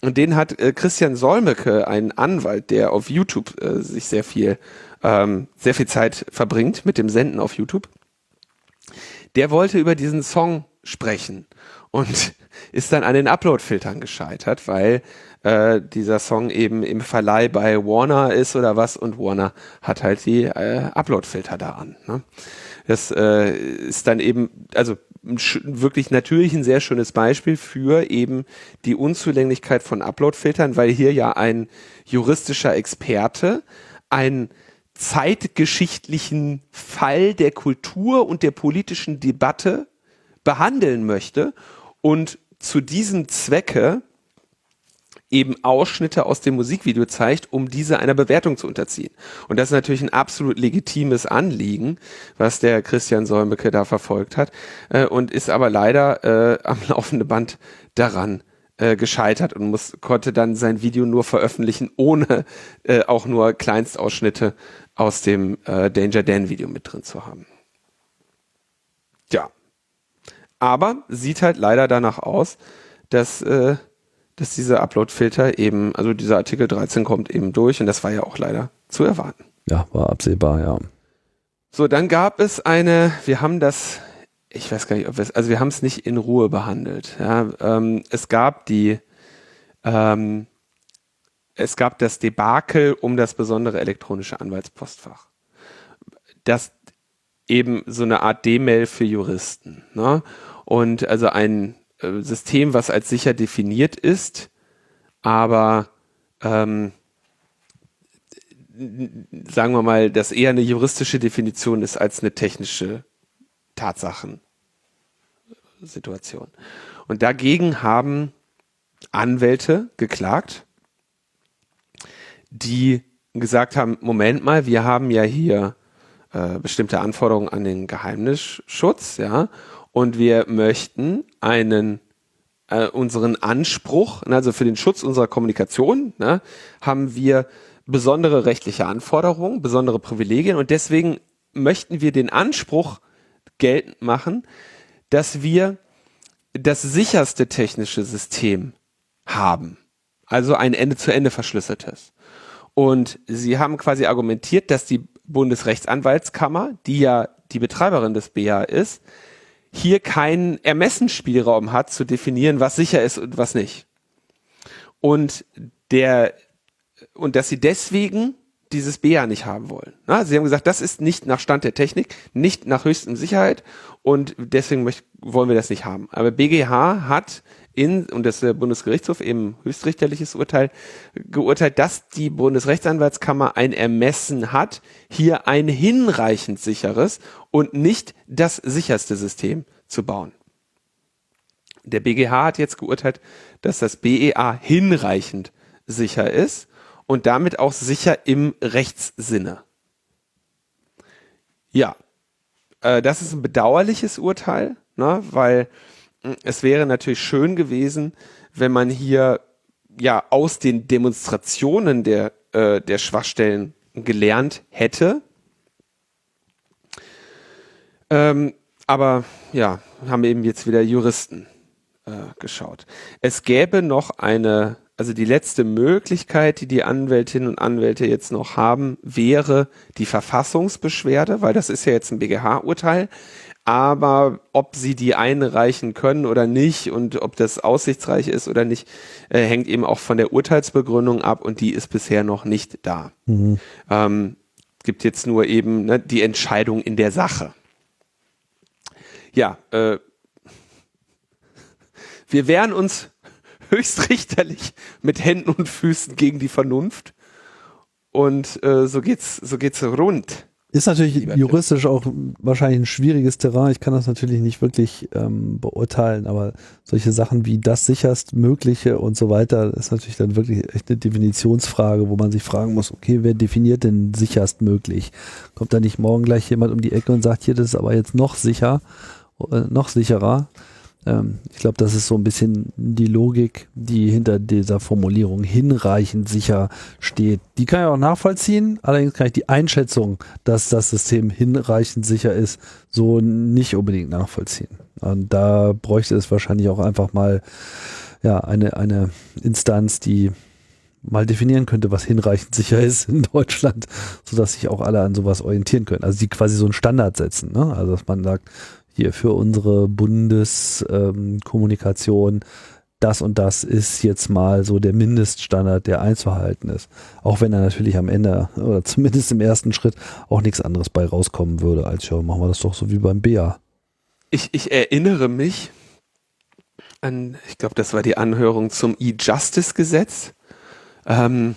und den hat äh, Christian Solmecke, ein Anwalt, der auf YouTube äh, sich sehr viel, ähm, sehr viel Zeit verbringt mit dem Senden auf YouTube. Der wollte über diesen Song sprechen und ist dann an den Upload-Filtern gescheitert, weil äh, dieser Song eben im Verleih bei Warner ist oder was und Warner hat halt die äh, Upload-Filter da an. Ne? Das äh, ist dann eben, also wirklich natürlich ein sehr schönes Beispiel für eben die Unzulänglichkeit von Upload-Filtern, weil hier ja ein juristischer Experte ein zeitgeschichtlichen Fall der Kultur und der politischen Debatte behandeln möchte und zu diesem Zwecke eben Ausschnitte aus dem Musikvideo zeigt, um diese einer Bewertung zu unterziehen. Und das ist natürlich ein absolut legitimes Anliegen, was der Christian Solmecke da verfolgt hat äh, und ist aber leider äh, am laufenden Band daran äh, gescheitert und muss, konnte dann sein Video nur veröffentlichen, ohne äh, auch nur Kleinstausschnitte aus dem äh, Danger Dan Video mit drin zu haben. Ja. Aber sieht halt leider danach aus, dass, äh, dass dieser Upload-Filter eben, also dieser Artikel 13 kommt eben durch und das war ja auch leider zu erwarten. Ja, war absehbar, ja. So, dann gab es eine, wir haben das, ich weiß gar nicht, ob wir es, also wir haben es nicht in Ruhe behandelt. Ja, ähm, es gab die, ähm, es gab das Debakel um das besondere elektronische Anwaltspostfach. Das eben so eine Art D-Mail für Juristen. Ne? Und also ein äh, System, was als sicher definiert ist, aber ähm, sagen wir mal, das eher eine juristische Definition ist als eine technische Tatsachensituation. Und dagegen haben Anwälte geklagt, die gesagt haben, Moment mal, wir haben ja hier äh, bestimmte Anforderungen an den Geheimnisschutz, ja, und wir möchten einen äh, unseren Anspruch, ne, also für den Schutz unserer Kommunikation, ne, haben wir besondere rechtliche Anforderungen, besondere Privilegien und deswegen möchten wir den Anspruch geltend machen, dass wir das sicherste technische System haben. Also ein Ende-zu-Ende verschlüsseltes. Und sie haben quasi argumentiert, dass die Bundesrechtsanwaltskammer, die ja die Betreiberin des BA ist, hier keinen Ermessensspielraum hat zu definieren, was sicher ist und was nicht. Und der und dass sie deswegen dieses BA nicht haben wollen. Na, sie haben gesagt, das ist nicht nach Stand der Technik, nicht nach höchstem Sicherheit und deswegen möcht, wollen wir das nicht haben. Aber BGH hat in, und das der Bundesgerichtshof eben höchstrichterliches Urteil, geurteilt, dass die Bundesrechtsanwaltskammer ein Ermessen hat, hier ein hinreichend sicheres und nicht das sicherste System zu bauen. Der BGH hat jetzt geurteilt, dass das BEA hinreichend sicher ist und damit auch sicher im Rechtssinne. Ja, äh, das ist ein bedauerliches Urteil, ne, weil es wäre natürlich schön gewesen, wenn man hier ja aus den Demonstrationen der, äh, der Schwachstellen gelernt hätte. Ähm, aber ja, haben eben jetzt wieder Juristen äh, geschaut. Es gäbe noch eine, also die letzte Möglichkeit, die die Anwältinnen und Anwälte jetzt noch haben, wäre die Verfassungsbeschwerde, weil das ist ja jetzt ein BGH-Urteil. Aber ob sie die einreichen können oder nicht und ob das aussichtsreich ist oder nicht, äh, hängt eben auch von der Urteilsbegründung ab und die ist bisher noch nicht da. Mhm. Ähm, gibt jetzt nur eben ne, die Entscheidung in der Sache. Ja, äh, wir wehren uns höchstrichterlich mit Händen und Füßen gegen die Vernunft. Und äh, so geht's, so geht's rund. Ist natürlich juristisch auch wahrscheinlich ein schwieriges Terrain. Ich kann das natürlich nicht wirklich ähm, beurteilen, aber solche Sachen wie das sicherst Mögliche und so weiter ist natürlich dann wirklich echt eine Definitionsfrage, wo man sich fragen muss, okay, wer definiert denn sicherst möglich? Kommt da nicht morgen gleich jemand um die Ecke und sagt, hier, das ist aber jetzt noch sicher, äh, noch sicherer? Ähm, ich glaube, das ist so ein bisschen die Logik, die hinter dieser Formulierung hinreichend sicher steht. Die kann ich auch nachvollziehen, allerdings kann ich die Einschätzung, dass das System hinreichend sicher ist, so nicht unbedingt nachvollziehen. Und da bräuchte es wahrscheinlich auch einfach mal ja, eine, eine Instanz, die mal definieren könnte, was hinreichend sicher ist in Deutschland, sodass sich auch alle an sowas orientieren können. Also die quasi so einen Standard setzen. Ne? Also dass man sagt, hier für unsere Bundeskommunikation, das und das ist jetzt mal so der Mindeststandard, der einzuhalten ist. Auch wenn da natürlich am Ende oder zumindest im ersten Schritt auch nichts anderes bei rauskommen würde, als ja, machen wir das doch so wie beim BA. Ich, ich erinnere mich an, ich glaube, das war die Anhörung zum E-Justice-Gesetz, ähm,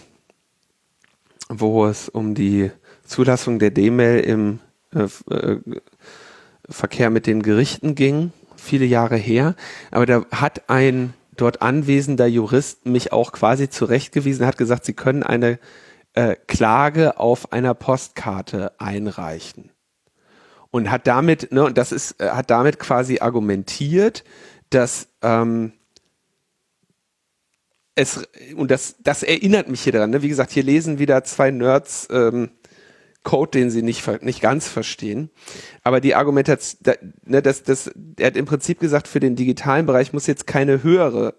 wo es um die Zulassung der D-Mail im äh, äh Verkehr mit den Gerichten ging, viele Jahre her. Aber da hat ein dort anwesender Jurist mich auch quasi zurechtgewiesen, hat gesagt, sie können eine äh, Klage auf einer Postkarte einreichen. Und hat damit, ne, und das ist, äh, hat damit quasi argumentiert, dass ähm, es, und das, das erinnert mich hier daran, ne? wie gesagt, hier lesen wieder zwei Nerds ähm, Code, den sie nicht, nicht ganz verstehen. Aber die Argumentation, ne, das, das, er hat im Prinzip gesagt, für den digitalen Bereich muss jetzt keine höhere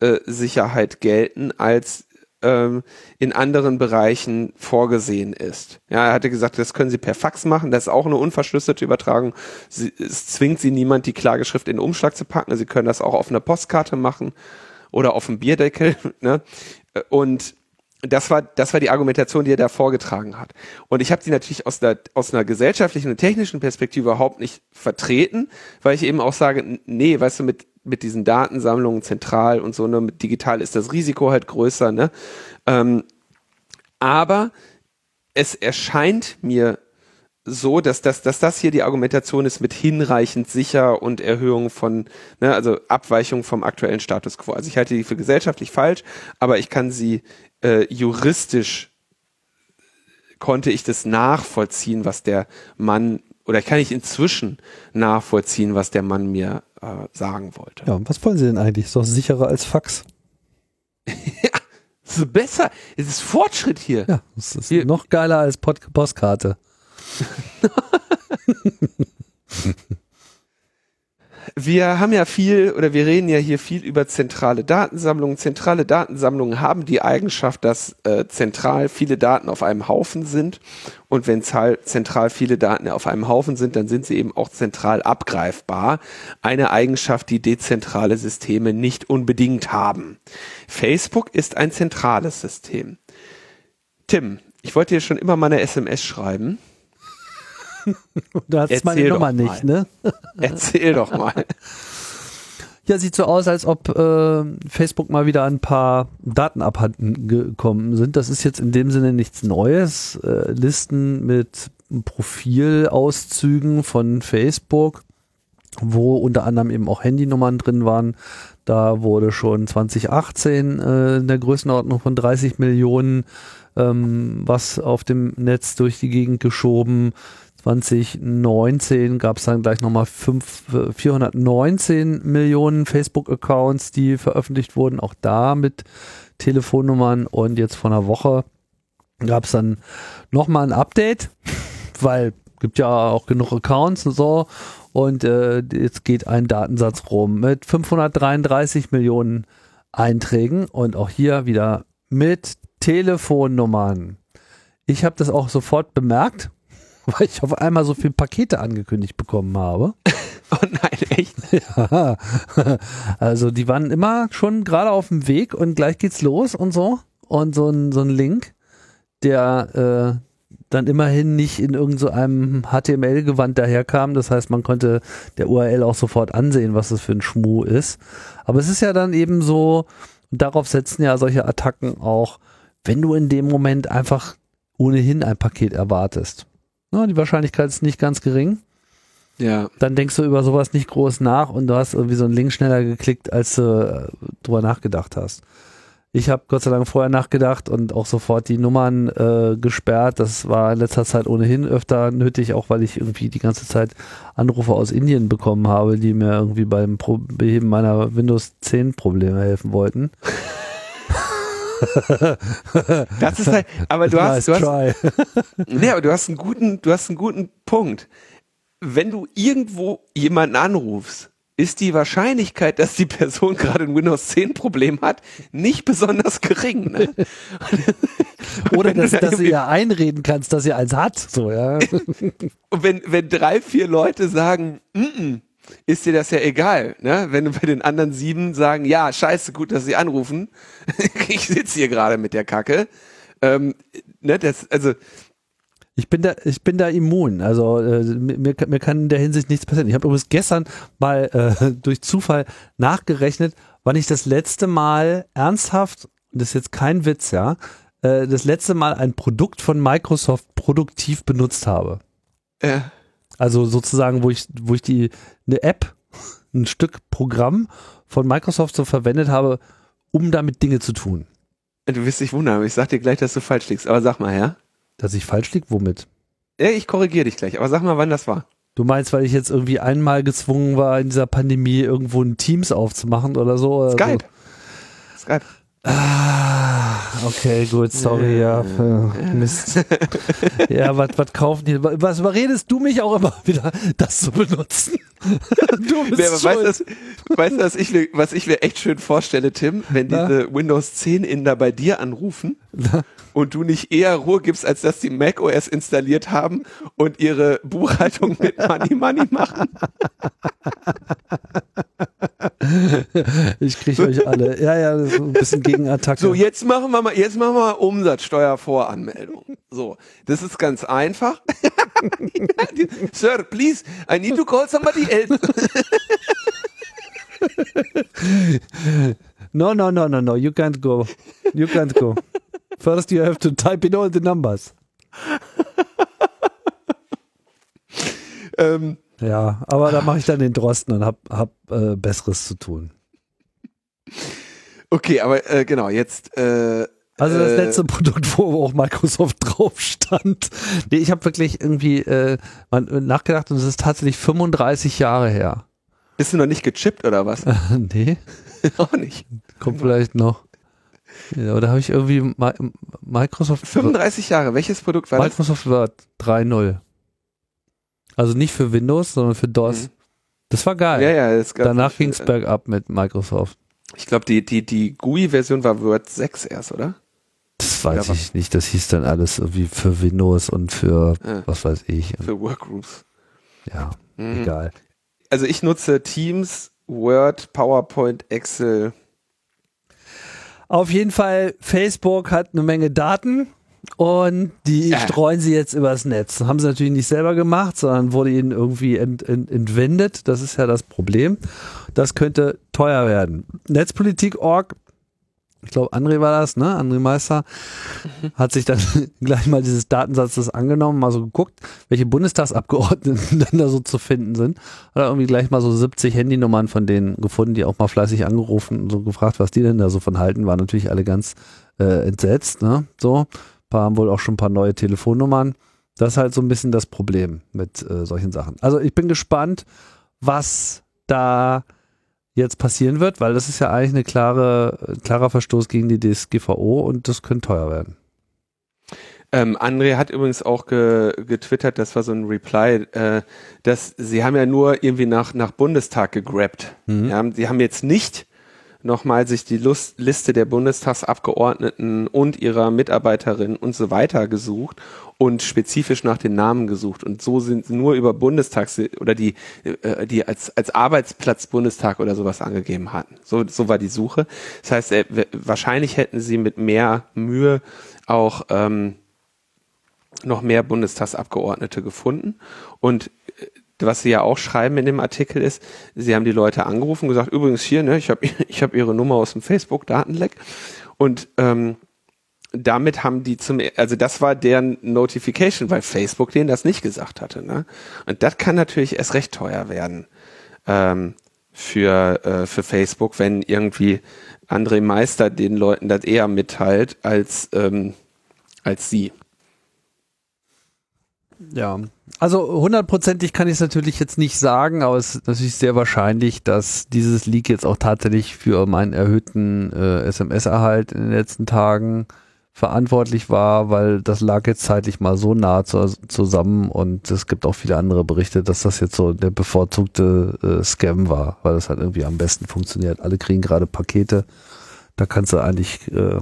äh, Sicherheit gelten, als ähm, in anderen Bereichen vorgesehen ist. Ja, er hatte gesagt, das können Sie per Fax machen, das ist auch eine unverschlüsselte Übertragung. Sie, es zwingt Sie niemand, die Klageschrift in den Umschlag zu packen. Sie können das auch auf einer Postkarte machen oder auf dem Bierdeckel. Ne? Und das war, das war die Argumentation, die er da vorgetragen hat. Und ich habe sie natürlich aus, der, aus einer gesellschaftlichen und technischen Perspektive überhaupt nicht vertreten, weil ich eben auch sage, nee, weißt du, mit, mit diesen Datensammlungen zentral und so, ne, mit digital ist das Risiko halt größer, ne? Ähm, aber es erscheint mir so, dass das, dass das hier die Argumentation ist mit hinreichend sicher und Erhöhung von, ne, also Abweichung vom aktuellen Status quo. Also ich halte die für gesellschaftlich falsch, aber ich kann sie äh, juristisch konnte ich das nachvollziehen, was der Mann oder kann ich inzwischen nachvollziehen, was der Mann mir äh, sagen wollte. Ja, und was wollen Sie denn eigentlich? Ist doch sicherer als Fax. ja, so besser. Es ist Fortschritt hier. Ja, es ist hier. noch geiler als Postkarte. wir haben ja viel oder wir reden ja hier viel über zentrale Datensammlungen. Zentrale Datensammlungen haben die Eigenschaft, dass äh, zentral viele Daten auf einem Haufen sind. Und wenn zentral viele Daten auf einem Haufen sind, dann sind sie eben auch zentral abgreifbar. Eine Eigenschaft, die dezentrale Systeme nicht unbedingt haben. Facebook ist ein zentrales System. Tim, ich wollte dir schon immer mal eine SMS schreiben. du hast meine Nummer nicht, ne? Erzähl doch mal. Ja, sieht so aus, als ob äh, Facebook mal wieder ein paar Daten abhanden gekommen sind. Das ist jetzt in dem Sinne nichts Neues. Äh, Listen mit Profilauszügen von Facebook, wo unter anderem eben auch Handynummern drin waren. Da wurde schon 2018 äh, in der Größenordnung von 30 Millionen ähm, was auf dem Netz durch die Gegend geschoben. 2019 gab es dann gleich nochmal fünf- 419 Millionen Facebook-Accounts, die veröffentlicht wurden, auch da mit Telefonnummern. Und jetzt vor einer Woche gab es dann nochmal ein Update, weil gibt ja auch genug Accounts und so. Und äh, jetzt geht ein Datensatz rum mit 533 Millionen Einträgen und auch hier wieder mit Telefonnummern. Ich habe das auch sofort bemerkt, weil ich auf einmal so viele Pakete angekündigt bekommen habe. Oh nein, echt? Ja, also die waren immer schon gerade auf dem Weg und gleich geht's los und so. Und so ein, so ein Link, der äh, dann immerhin nicht in irgendeinem so HTML-Gewand daherkam. Das heißt, man konnte der URL auch sofort ansehen, was das für ein Schmuh ist. Aber es ist ja dann eben so, darauf setzen ja solche Attacken auch, wenn du in dem Moment einfach ohnehin ein Paket erwartest. Na, die Wahrscheinlichkeit ist nicht ganz gering Ja. dann denkst du über sowas nicht groß nach und du hast irgendwie so einen Link schneller geklickt, als du äh, drüber nachgedacht hast. Ich habe Gott sei Dank vorher nachgedacht und auch sofort die Nummern äh, gesperrt. Das war in letzter Zeit ohnehin öfter nötig, auch weil ich irgendwie die ganze Zeit Anrufe aus Indien bekommen habe, die mir irgendwie beim Pro Beheben meiner Windows 10 Probleme helfen wollten. Das ist halt, aber du hast, nice du hast, nee, aber du hast einen guten, du hast einen guten Punkt. Wenn du irgendwo jemanden anrufst, ist die Wahrscheinlichkeit, dass die Person gerade ein Windows 10 Problem hat, nicht besonders gering. Ne? Oder dass, da dass du ihr einreden kannst, dass sie eins hat. So, ja. Und wenn, wenn drei, vier Leute sagen, mm -mm, ist dir das ja egal, ne? Wenn du bei den anderen sieben sagen, ja, scheiße, gut, dass sie anrufen. ich sitze hier gerade mit der Kacke. Ähm, ne, das, also, Ich bin da, ich bin da immun. Also äh, mir, mir kann in der Hinsicht nichts passieren. Ich habe übrigens gestern mal äh, durch Zufall nachgerechnet, wann ich das letzte Mal ernsthaft, und das ist jetzt kein Witz, ja, äh, das letzte Mal ein Produkt von Microsoft produktiv benutzt habe. äh, Also sozusagen, wo ich, wo ich die eine App, ein Stück Programm von Microsoft so verwendet habe, um damit Dinge zu tun. du wirst dich wundern, aber ich sag dir gleich, dass du falsch liegst. Aber sag mal, ja? Dass ich falsch liege, womit? Ja, ich korrigiere dich gleich, aber sag mal, wann das war. Du meinst, weil ich jetzt irgendwie einmal gezwungen war, in dieser Pandemie irgendwo ein Teams aufzumachen oder so? Oder Skype. Skype. Ah, okay, gut, sorry, ja. äh, Mist. ja, was was kaufen die? Was überredest du mich auch immer wieder, das zu benutzen? du bist aber weißt du, was- weißt was ich mir, was ich mir echt schön vorstelle, Tim, wenn Na? diese Windows 10 Inder bei dir anrufen und du nicht eher Ruhe gibst, als dass die Mac OS installiert haben und ihre Buchhaltung mit Money Money machen. ich kriege euch alle. Ja, ja, das ist ein bisschen Gegenattacke. So, jetzt machen wir mal, jetzt machen wir mal Umsatzsteuervoranmeldung. So, das ist ganz einfach. Sir, please, I need to call somebody else. no, no, no, no, no, you can't go. You can't go. First you have to type in all the numbers. ähm, Ja, aber da mache ich dann den Drosten und hab, hab äh, Besseres zu tun. okay, aber äh, genau, jetzt äh, Also das äh, letzte Produkt, wo auch Microsoft drauf stand. Nee, ich habe wirklich irgendwie äh, mal nachgedacht und es ist tatsächlich 35 Jahre her. Bist du noch nicht gechippt oder was? nee, Auch nicht. kommt vielleicht noch. Ja, oder habe ich irgendwie Mi Microsoft 35 Jahre, welches Produkt war das? Microsoft Word 3.0. Also nicht für Windows, sondern für DOS. Mhm. Das war geil. Ja, ja, es gab, Danach ging es bergab mit Microsoft. Ich glaube, die, die, die GUI-Version war Word 6 erst, oder? Das weiß was? ich nicht. Das hieß dann alles irgendwie für Windows und für Ja, was weiß ich. für Workgroups. Ja, Mhm. egal. Also ich nutze Teams, Word, PowerPoint, Excel. Auf jeden Fall, Facebook hat eine Menge Daten und die Ja. streuen sie jetzt übers Netz. Haben sie natürlich nicht selber gemacht, sondern wurde ihnen irgendwie ent, ent, entwendet. Das ist ja das Problem. Das könnte teuer werden. Netzpolitik.org, ich glaube André war das, ne? André Meister, hat sich dann gleich mal dieses Datensatzes angenommen, mal so geguckt, welche Bundestagsabgeordneten dann da so zu finden sind. Hat er irgendwie gleich mal so 70 Handynummern von denen gefunden, die auch mal fleißig angerufen und so gefragt, was die denn da so von halten, waren natürlich alle ganz äh, entsetzt, ne? So. Paar haben wohl auch schon ein paar neue Telefonnummern. Das ist halt so ein bisschen das Problem mit äh, solchen Sachen. Also ich bin gespannt, was da jetzt passieren wird, weil das ist ja eigentlich eine klare, ein klarer Verstoß gegen die DSGVO und das könnte teuer werden. Ähm, André hat übrigens auch ge getwittert, das war so ein Reply, äh, dass sie haben ja nur irgendwie nach, nach Bundestag gegrabt. Mhm. Ja, sie haben jetzt nicht nochmal sich die Lust, Liste der Bundestagsabgeordneten und ihrer Mitarbeiterin und so weiter gesucht und spezifisch nach den Namen gesucht. Und so sind nur über Bundestags oder die, äh, die als, als Arbeitsplatz Bundestag oder sowas angegeben hatten. So, so war die Suche. Das heißt, äh, wahrscheinlich hätten sie mit mehr Mühe auch ähm, noch mehr Bundestagsabgeordnete gefunden. Und was sie ja auch schreiben in dem Artikel ist, sie haben die Leute angerufen und gesagt, übrigens hier, ne, ich habe ich hab ihre Nummer aus dem Facebook-Datenleck. Und ähm, damit haben die zum, also das war deren Notification, weil Facebook denen das nicht gesagt hatte. Ne? Und das kann natürlich erst recht teuer werden ähm, für, äh, für Facebook, wenn irgendwie André Meister den Leuten das eher mitteilt als, ähm, als sie. Ja, also hundertprozentig kann ich es natürlich jetzt nicht sagen, aber es ist natürlich sehr wahrscheinlich, dass dieses Leak jetzt auch tatsächlich für meinen erhöhten äh, SMS-Erhalt in den letzten Tagen verantwortlich war, weil das lag jetzt zeitlich mal so nah zu, zusammen und es gibt auch viele andere Berichte, dass das jetzt so der bevorzugte äh, Scam war, weil das halt irgendwie am besten funktioniert. Alle kriegen gerade Pakete, da kannst du eigentlich äh,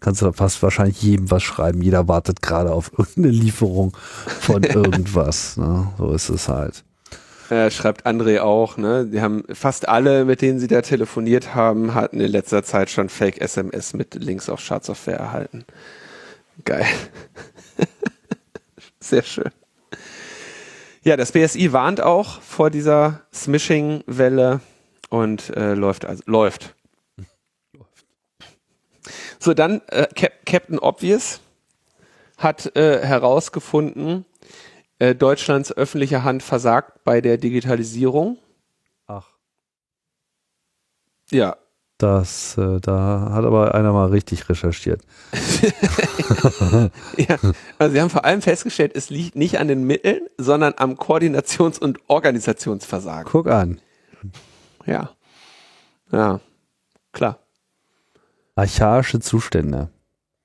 kannst du fast wahrscheinlich jedem was schreiben. Jeder wartet gerade auf irgendeine Lieferung von irgendwas. Ne? So ist es halt. Ja, schreibt André auch, ne? Die haben fast alle, mit denen sie da telefoniert haben, hatten in letzter Zeit schon Fake SMS mit Links auf Schadsoftware erhalten. Geil. Sehr schön. Ja, das BSI warnt auch vor dieser Smishing-Welle und äh, läuft also läuft. So, dann äh, Cap Captain Obvious hat äh, herausgefunden, äh, Deutschlands öffentliche Hand versagt bei der Digitalisierung. Ach. Ja. Das, äh, da hat aber einer mal richtig recherchiert. ja, also sie haben vor allem festgestellt, es liegt nicht an den Mitteln, sondern am Koordinations- und Organisationsversagen. Guck an. Ja. Ja, klar archaische Zustände.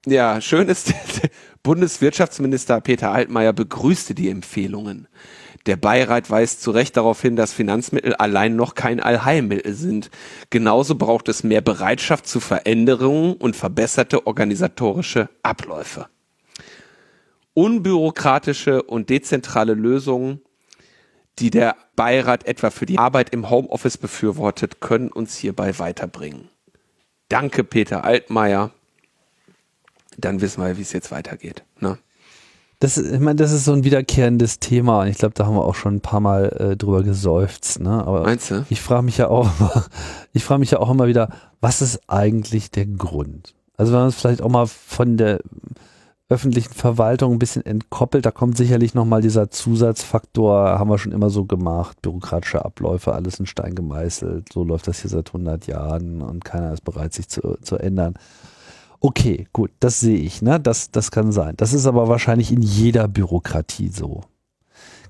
Ja, schön ist, Bundeswirtschaftsminister Peter Altmaier begrüßte die Empfehlungen. Der Beirat weist zu Recht darauf hin, dass Finanzmittel allein noch kein Allheilmittel sind. Genauso braucht es mehr Bereitschaft zu Veränderungen und verbesserte organisatorische Abläufe. Unbürokratische und dezentrale Lösungen, die der Beirat etwa für die Arbeit im Homeoffice befürwortet, können uns hierbei weiterbringen. Danke, Peter Altmaier. Dann wissen wir, wie es jetzt weitergeht. Ne? Das, ich meine, das ist so ein wiederkehrendes Thema. Ich glaube, da haben wir auch schon ein paar Mal äh, drüber geseufzt. Ne? Aber Meinst du? Ich frage mich ja auch, immer, ich frage mich ja auch immer wieder, was ist eigentlich der Grund? Also wenn man es vielleicht auch mal von der öffentlichen Verwaltung ein bisschen entkoppelt. Da kommt sicherlich nochmal dieser Zusatzfaktor, haben wir schon immer so gemacht, bürokratische Abläufe, alles in Stein gemeißelt. So läuft das hier seit 100 Jahren und keiner ist bereit, sich zu, zu ändern. Okay, gut, das sehe ich, ne? Das, das kann sein. Das ist aber wahrscheinlich in jeder Bürokratie so.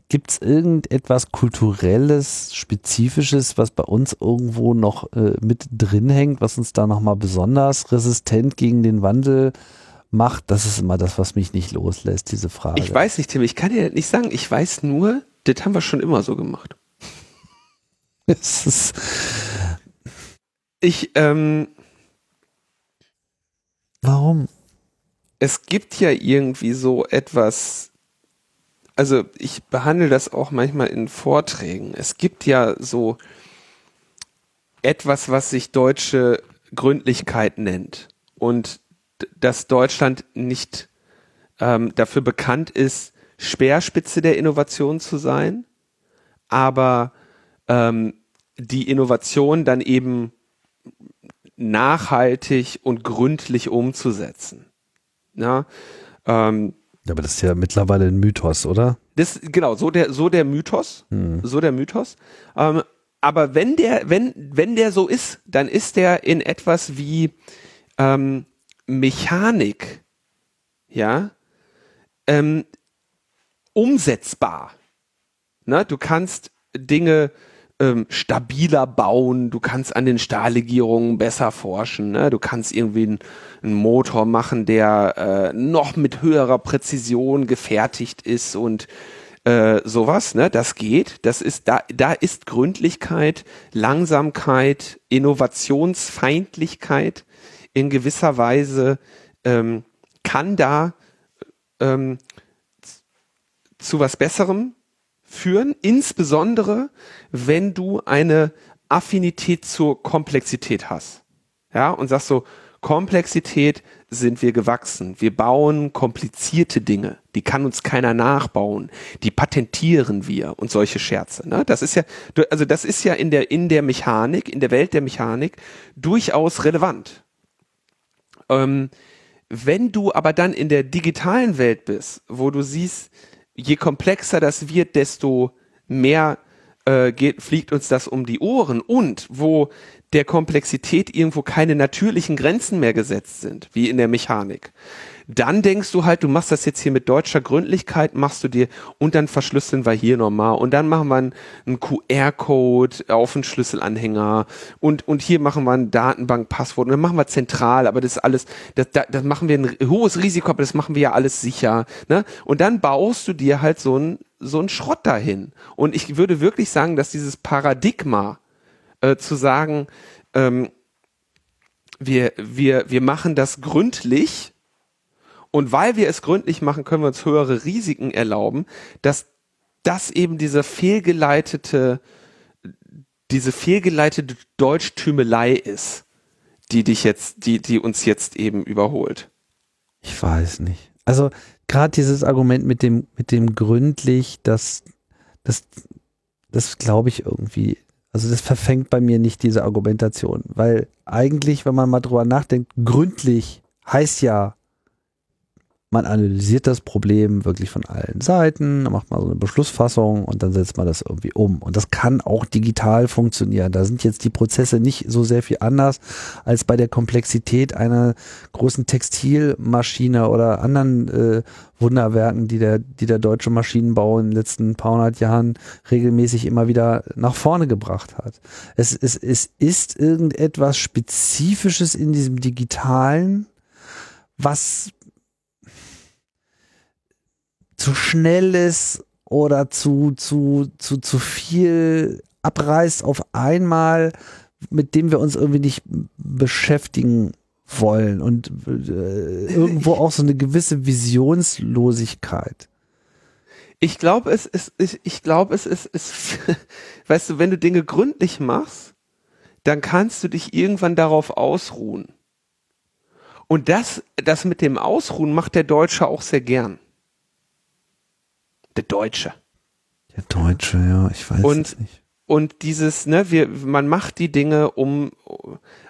Gibt es irgendetwas Kulturelles, Spezifisches, was bei uns irgendwo noch äh, mit drin hängt, was uns da nochmal besonders resistent gegen den Wandel macht, das ist immer das, was mich nicht loslässt, diese Frage. Ich weiß nicht, Tim, ich kann dir nicht sagen. Ich weiß nur, das haben wir schon immer so gemacht. Es ist ich, ähm, Warum? Es gibt ja irgendwie so etwas, also ich behandle das auch manchmal in Vorträgen. Es gibt ja so etwas, was sich deutsche Gründlichkeit nennt. Und dass Deutschland nicht ähm, dafür bekannt ist, Speerspitze der Innovation zu sein, aber ähm, die Innovation dann eben nachhaltig und gründlich umzusetzen. Ja, ähm, aber das ist ja mittlerweile ein Mythos, oder? Das genau so der so der Mythos, hm. so der Mythos. Ähm, aber wenn der wenn wenn der so ist, dann ist der in etwas wie ähm, Mechanik, ja, ähm, umsetzbar. Ne? Du kannst Dinge ähm, stabiler bauen, du kannst an den Stahllegierungen besser forschen, ne? du kannst irgendwie einen, einen Motor machen, der äh, noch mit höherer Präzision gefertigt ist und äh, sowas, ne? Das geht. Das ist da, da ist Gründlichkeit, Langsamkeit, Innovationsfeindlichkeit in gewisser Weise ähm, kann da ähm, zu was Besserem führen, insbesondere wenn du eine Affinität zur Komplexität hast. Ja, und sagst so, Komplexität sind wir gewachsen. Wir bauen komplizierte Dinge. Die kann uns keiner nachbauen. Die patentieren wir und solche Scherze. Ne? Das ist ja, also das ist ja in der, in der Mechanik, in der Welt der Mechanik durchaus relevant. Ähm, wenn du aber dann in der digitalen Welt bist, wo du siehst, je komplexer das wird, desto mehr äh, geht, fliegt uns das um die Ohren und wo der Komplexität irgendwo keine natürlichen Grenzen mehr gesetzt sind, wie in der Mechanik. Dann denkst du halt, du machst das jetzt hier mit deutscher Gründlichkeit, machst du dir und dann verschlüsseln wir hier nochmal und dann machen wir einen, einen QR-Code auf einen Schlüsselanhänger und, und hier machen wir ein Datenbankpasswort und dann machen wir zentral, aber das ist alles, das, das, das machen wir ein hohes Risiko, aber das machen wir ja alles sicher. Ne? Und dann baust du dir halt so ein so Schrott dahin. Und ich würde wirklich sagen, dass dieses Paradigma äh, zu sagen, ähm, wir, wir, wir machen das gründlich und weil wir es gründlich machen, können wir uns höhere Risiken erlauben, dass das eben diese fehlgeleitete, diese fehlgeleitete Deutschtümelei ist, die dich jetzt, die, die uns jetzt eben überholt. Ich weiß nicht. Also gerade dieses Argument mit dem, mit dem gründlich, das, das, das glaube ich irgendwie also das verfängt bei mir nicht diese Argumentation, weil eigentlich, wenn man mal drüber nachdenkt, gründlich heißt ja, man analysiert das Problem wirklich von allen Seiten, macht mal so eine Beschlussfassung und dann setzt man das irgendwie um. Und das kann auch digital funktionieren. Da sind jetzt die Prozesse nicht so sehr viel anders als bei der Komplexität einer großen Textilmaschine oder anderen äh, Wunderwerken, die der, die der deutsche Maschinenbau in den letzten paar hundert Jahren regelmäßig immer wieder nach vorne gebracht hat. Es, es, es ist irgendetwas Spezifisches in diesem Digitalen, was zu schnell ist oder zu, zu, zu, zu viel abreißt auf einmal, mit dem wir uns irgendwie nicht beschäftigen wollen und äh, irgendwo auch so eine gewisse Visionslosigkeit. Ich glaube, es ist, ich, ich glaube, es ist, ist, weißt du, wenn du Dinge gründlich machst, dann kannst du dich irgendwann darauf ausruhen. Und das, das mit dem Ausruhen macht der Deutsche auch sehr gern. Der Deutsche. Der Deutsche, ja, ich weiß und, es nicht. Und dieses, ne, wir, man macht die Dinge um,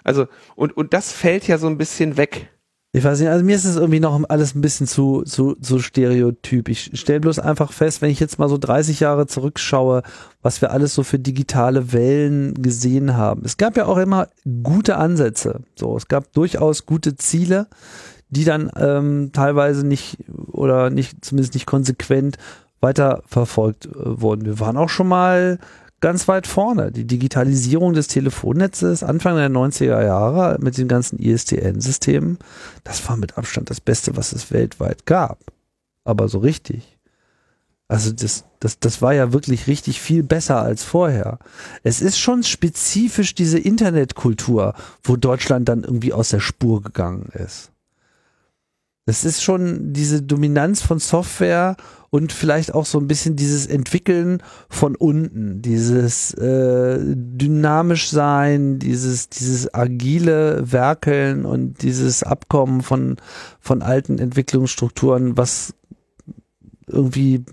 also, und, und das fällt ja so ein bisschen weg. Ich weiß nicht, also mir ist es irgendwie noch alles ein bisschen zu, zu, zu stereotyp. Ich stelle bloß einfach fest, wenn ich jetzt mal so 30 Jahre zurückschaue, was wir alles so für digitale Wellen gesehen haben. Es gab ja auch immer gute Ansätze. So, es gab durchaus gute Ziele, die dann ähm, teilweise nicht oder nicht, zumindest nicht konsequent weiterverfolgt äh, wurden. Wir waren auch schon mal ganz weit vorne. Die Digitalisierung des Telefonnetzes Anfang der 90er Jahre mit den ganzen ISDN-Systemen, das war mit Abstand das Beste, was es weltweit gab. Aber so richtig. Also das, das, das war ja wirklich richtig viel besser als vorher. Es ist schon spezifisch diese Internetkultur, wo Deutschland dann irgendwie aus der Spur gegangen ist. Das ist schon diese Dominanz von Software und vielleicht auch so ein bisschen dieses Entwickeln von unten, dieses äh, dynamisch sein, dieses dieses agile Werkeln und dieses Abkommen von von alten Entwicklungsstrukturen, was irgendwie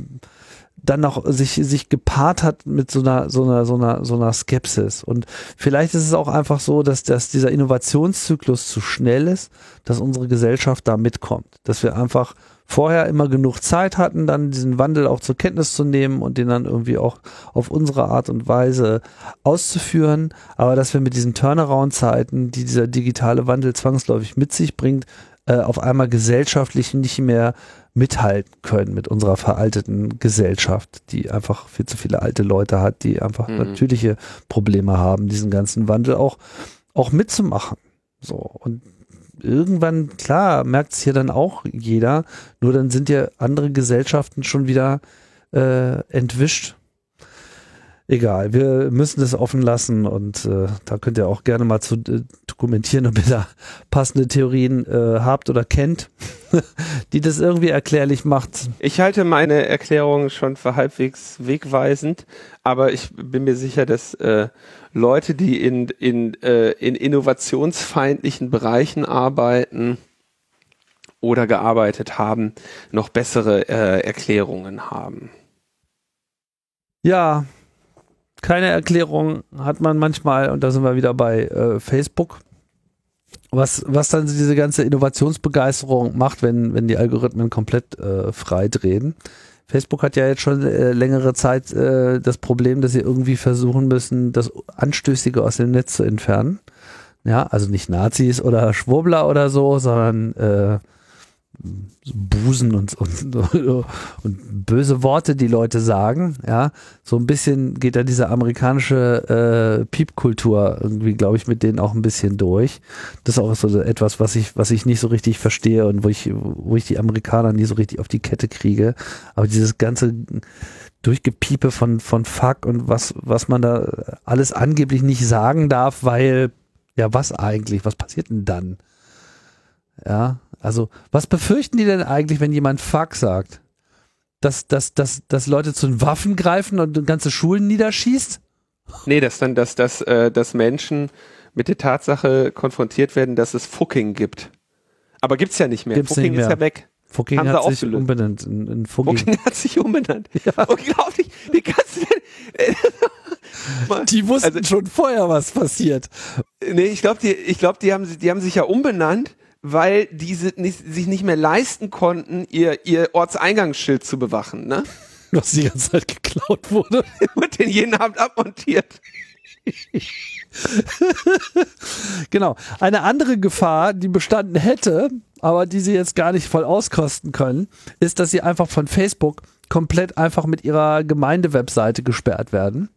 dann noch sich, sich gepaart hat mit so einer, so einer, so einer, so einer Skepsis. Und vielleicht ist es auch einfach so, dass, dass dieser Innovationszyklus zu schnell ist, dass unsere Gesellschaft da mitkommt. Dass wir einfach vorher immer genug Zeit hatten, dann diesen Wandel auch zur Kenntnis zu nehmen und den dann irgendwie auch auf unsere Art und Weise auszuführen. Aber dass wir mit diesen Turnaround-Zeiten, die dieser digitale Wandel zwangsläufig mit sich bringt, äh, auf einmal gesellschaftlich nicht mehr mithalten können mit unserer veralteten Gesellschaft, die einfach viel zu viele alte Leute hat, die einfach Mhm. natürliche Probleme haben, diesen ganzen Wandel auch, auch mitzumachen. So. Und irgendwann, klar, merkt es hier dann auch jeder, nur dann sind ja andere Gesellschaften schon wieder äh, entwischt. Egal, wir müssen das offen lassen und äh, da könnt ihr auch gerne mal zu äh, dokumentieren, ob ihr da passende Theorien äh, habt oder kennt, die das irgendwie erklärlich macht. Ich halte meine Erklärung schon für halbwegs wegweisend, aber ich bin mir sicher, dass äh, Leute, die in, in, äh, in innovationsfeindlichen Bereichen arbeiten oder gearbeitet haben, noch bessere äh, Erklärungen haben. Ja, keine Erklärung hat man manchmal, und da sind wir wieder bei äh, Facebook, was, was dann diese ganze Innovationsbegeisterung macht, wenn, wenn die Algorithmen komplett äh, frei drehen. Facebook hat ja jetzt schon äh, längere Zeit äh, das Problem, dass sie irgendwie versuchen müssen, das Anstößige aus dem Netz zu entfernen. Ja, also nicht Nazis oder Schwurbler oder so, sondern äh, Busen und, und, und böse Worte, die Leute sagen, ja, so ein bisschen geht da diese amerikanische äh, Piepkultur irgendwie, glaube ich, mit denen auch ein bisschen durch. Das ist auch so etwas, was ich, was ich nicht so richtig verstehe und wo ich, wo ich die Amerikaner nie so richtig auf die Kette kriege. Aber dieses ganze Durchgepiepe von, von Fuck und was, was man da alles angeblich nicht sagen darf, weil, ja, was eigentlich? Was passiert denn dann? Ja, also, was befürchten die denn eigentlich, wenn jemand Fuck sagt? Dass, dass, dass, dass Leute zu den Waffen greifen und ganze Schulen niederschießt? Nee, dass dann, dass, dass, äh, dass Menschen mit der Tatsache konfrontiert werden, dass es Fucking gibt. Aber gibt's ja nicht mehr. Gibt's Fucking nicht ist mehr. ja weg. Fucking hat sich umbenannt in, in Fucking. Fucking hat sich umbenannt. Unglaublich. Die ganze, Die wussten Also- schon vorher, was passiert. nee, ich glaube, die, ich glaube, die haben, die haben sich ja umbenannt, weil diese nicht, sich nicht mehr leisten konnten, ihr, ihr Ortseingangsschild zu bewachen, ne? Was die ganze Zeit geklaut wurde. Und den jeden Abend abmontiert. Genau. Eine andere Gefahr, die bestanden hätte, aber die sie jetzt gar nicht voll auskosten können, ist, dass sie einfach von Facebook komplett einfach mit ihrer Gemeindewebseite gesperrt werden.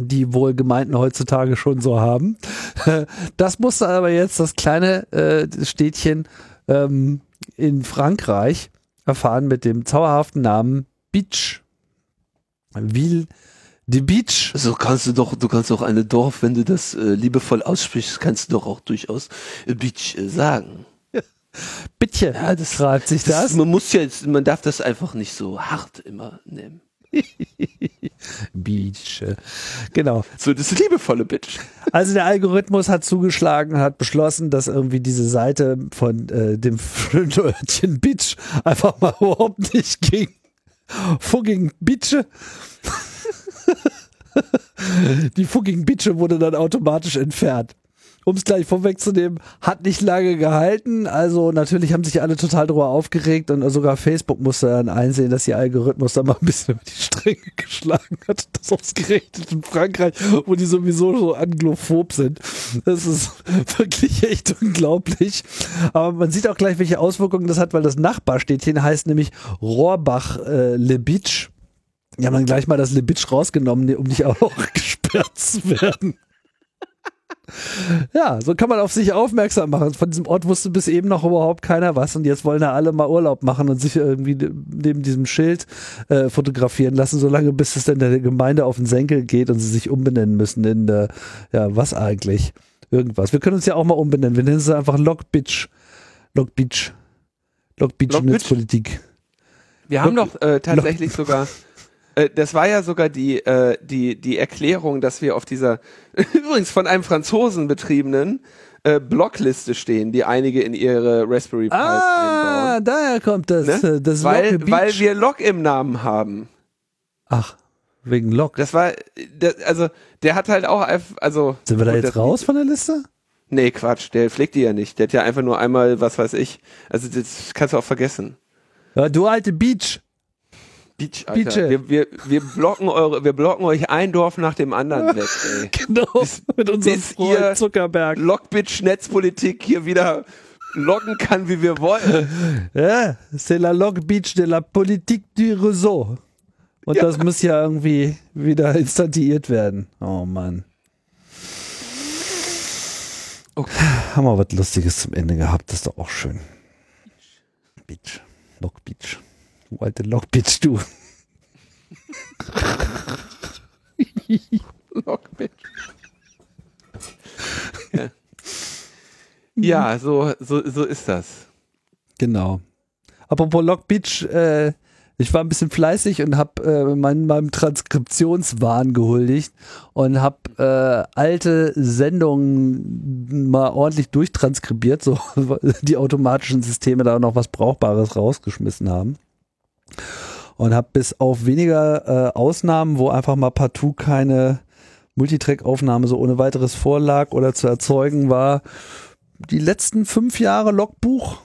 Die wohl Gemeinden heutzutage schon so haben. Das musste aber jetzt das kleine äh, Städtchen ähm, in Frankreich erfahren mit dem zauberhaften Namen Beach. Ville de Beach. Also kannst du doch, du kannst auch eine Dorf, wenn du das äh, liebevoll aussprichst, kannst du doch auch durchaus äh, Beach äh, sagen. Bitte, Ja, das- schreibt sich das. Man muss ja, jetzt, man darf das einfach nicht so hart immer nehmen. Beach. Genau. So, das liebevolle Bitch. Also der Algorithmus hat zugeschlagen, hat beschlossen, dass irgendwie diese Seite von äh, dem Örtchen Bitch einfach mal überhaupt nicht ging. Fucking Bitche. Die fucking Bitche wurde dann automatisch entfernt. Um es gleich vorwegzunehmen, hat nicht lange gehalten. Also natürlich haben sich alle total darüber aufgeregt und sogar Facebook musste dann einsehen, dass ihr Algorithmus da mal ein bisschen über die Stränge geschlagen hat. Das ausgerechnet in Frankreich, wo die sowieso so anglophob sind. Das ist wirklich echt unglaublich. Aber man sieht auch gleich, welche Auswirkungen das hat, weil das Nachbarstädtchen heißt nämlich Rohrbach-Lebitsch. Die haben dann gleich mal das Lebitsch rausgenommen, um nicht auch noch gesperrt zu werden. Ja, so kann man auf sich aufmerksam machen. Von diesem Ort wusste bis eben noch überhaupt keiner was und jetzt wollen da alle mal Urlaub machen und sich irgendwie neben diesem Schild äh, fotografieren lassen, solange bis es dann der Gemeinde auf den Senkel geht und sie sich umbenennen müssen in, äh, ja, was eigentlich? Irgendwas. Wir können uns ja auch mal umbenennen. Wir nennen es einfach Lockbitch. Lockbitch. Lockbitch? Netzpolitik. Wir haben Lock- doch äh, tatsächlich sogar, äh, das war ja sogar die, äh, die, die Erklärung, dass wir auf dieser, übrigens von einem Franzosen betriebenen, äh, Blockliste stehen, die einige in ihre Raspberry Pis Ah, einbauen. daher kommt das. Ne? äh, das Weil, weil wir Lock im Namen haben. Ach, wegen Lock. Das war, das, also, der hat halt auch einfach, also. Sind wir da jetzt raus von der Liste? Nee, Quatsch, der pflegt die ja nicht. Der hat ja einfach nur einmal, was weiß ich. Also, das kannst du auch vergessen. Ja, du alte Beach. Beach, Alter. Beache. Wir, wir, wir blocken eure, wir blocken euch ein Dorf nach dem anderen weg, ey. Genau, mit unserem bis Freund ihr- Zuckerberg. Lockbitch Netzpolitik hier wieder loggen kann, wie wir wollen. Ja, c'est la log beach de la politique du réseau. Und Ja. das muss ja irgendwie wieder instantiert werden. Oh Mann. Okay. Haben wir was Lustiges zum Ende gehabt, das ist doch auch schön. Beach. Log Beach. Du alte Log Beach, du. Logbit. Ja, ja so, so, so ist das. Genau. Apropos Log Beach, äh, ich war ein bisschen fleißig und habe äh, mein, meinem Transkriptionswahn gehuldigt und habe äh, alte Sendungen mal ordentlich durchtranskribiert, so die automatischen Systeme da noch was Brauchbares rausgeschmissen haben. Und habe bis auf weniger äh, Ausnahmen, wo einfach mal partout keine Multitrack-Aufnahme so ohne weiteres vorlag oder zu erzeugen war, die letzten fünf Jahre Logbuch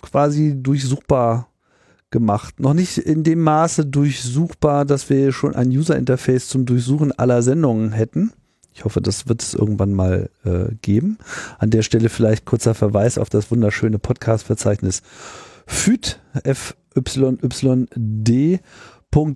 quasi durchsuchbar gemacht. Noch nicht in dem Maße durchsuchbar, dass wir schon ein User-Interface zum Durchsuchen aller Sendungen hätten. Ich hoffe, das wird es irgendwann mal äh, geben. An der Stelle vielleicht kurzer Verweis auf das wunderschöne Podcast-Verzeichnis FYD, F-Y-Y-D.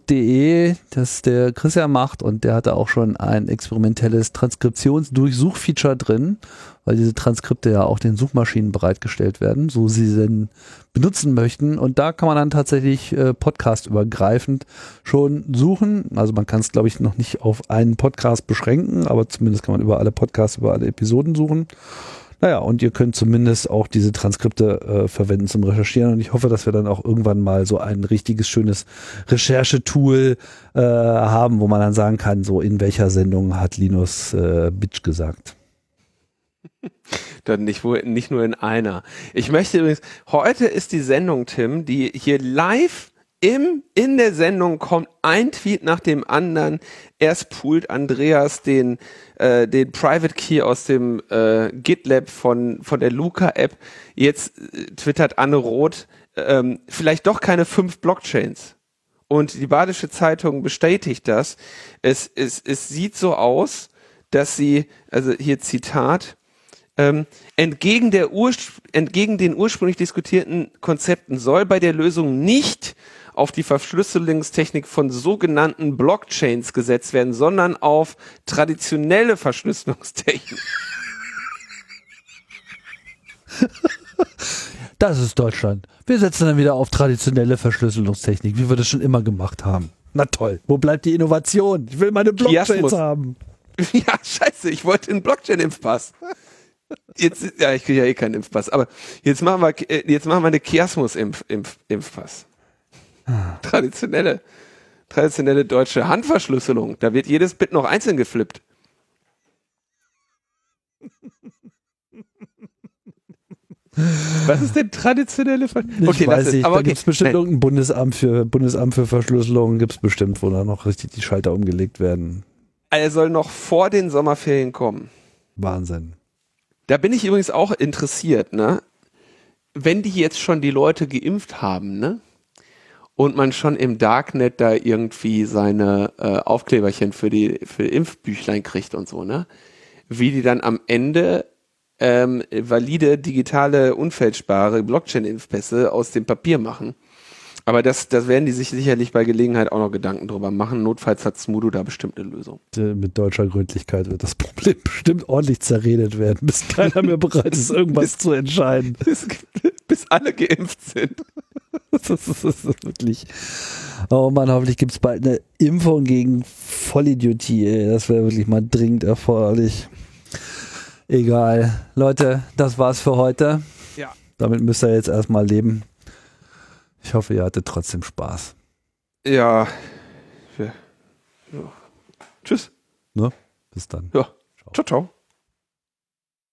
.de, das der Christian macht und der hatte auch schon ein experimentelles Transkriptionsdurchsuchfeature drin, weil diese Transkripte ja auch den Suchmaschinen bereitgestellt werden, so sie denn benutzen möchten. Und da kann man dann tatsächlich äh, podcastübergreifend schon suchen. Also man kann es, glaube ich, noch nicht auf einen Podcast beschränken, aber zumindest kann man über alle Podcasts, über alle Episoden suchen. Naja, und ihr könnt zumindest auch diese Transkripte äh, verwenden zum Recherchieren. Und ich hoffe, dass wir dann auch irgendwann mal so ein richtiges, schönes Recherchetool äh, haben, wo man dann sagen kann, so in welcher Sendung hat Linus äh, Bitch gesagt. Dann nicht, nicht nur in einer. Ich möchte übrigens, heute ist die Sendung, Tim, die hier live im, in der Sendung kommt ein Tweet nach dem anderen. Erst poolt Andreas den, äh, den Private Key aus dem äh, GitLab von, von der Luca-App. Jetzt äh, twittert Anne Roth, ähm, vielleicht doch keine fünf Blockchains. Und die Badische Zeitung bestätigt das. Es, es, es sieht so aus, dass sie, also hier Zitat, ähm, entgegen, der Urspr entgegen den ursprünglich diskutierten Konzepten soll bei der Lösung nicht auf die Verschlüsselungstechnik von sogenannten Blockchains gesetzt werden, sondern auf traditionelle Verschlüsselungstechnik. Das ist Deutschland. Wir setzen dann wieder auf traditionelle Verschlüsselungstechnik, wie wir das schon immer gemacht haben. Na toll. Wo bleibt die Innovation? Ich will meine Blockchains Chiasmus. haben. ja, scheiße, ich wollte einen Blockchain-Impfpass. Jetzt, ja, ich kriege ja eh keinen Impfpass, aber jetzt machen wir, äh, jetzt machen wir eine Chiasmus-Impfpass. Traditionelle, traditionelle deutsche Handverschlüsselung. Da wird jedes Bit noch einzeln geflippt. Was ist denn traditionelle Verschlüsselung? Ich weiß nicht, Aber da okay. gibt es bestimmt Nein. irgendein Bundesamt für Bundesamt für Verschlüsselung, gibt es bestimmt, wo da noch richtig die Schalter umgelegt werden. Er soll noch vor den Sommerferien kommen. Wahnsinn. Da bin ich übrigens auch interessiert, ne? Wenn die jetzt schon die Leute geimpft haben, ne? Und man schon im Darknet da irgendwie seine äh, Aufkleberchen für die für Impfbüchlein kriegt und so, ne? Wie die dann am Ende ähm, valide, digitale, unfälschbare Blockchain-Impfpässe aus dem Papier machen. Aber das, das werden die sich sicherlich bei Gelegenheit auch noch Gedanken drüber machen. Notfalls hat Smudo da bestimmt eine Lösung. Mit deutscher Gründlichkeit wird das Problem bestimmt ordentlich zerredet werden, bis keiner mehr bereit ist, irgendwas zu entscheiden. bis, bis alle geimpft sind. Das ist, das ist wirklich. Oh Mann, hoffentlich gibt es bald eine Impfung gegen Vollidiotie. Ey. Das wäre wirklich mal dringend erforderlich. Egal. Leute, das war's für heute. Ja. Damit müsst ihr jetzt erstmal leben. Ich hoffe, ihr hattet trotzdem Spaß. Ja. Ja. Tschüss. Ne? Bis dann. Ja. Ciao, ciao.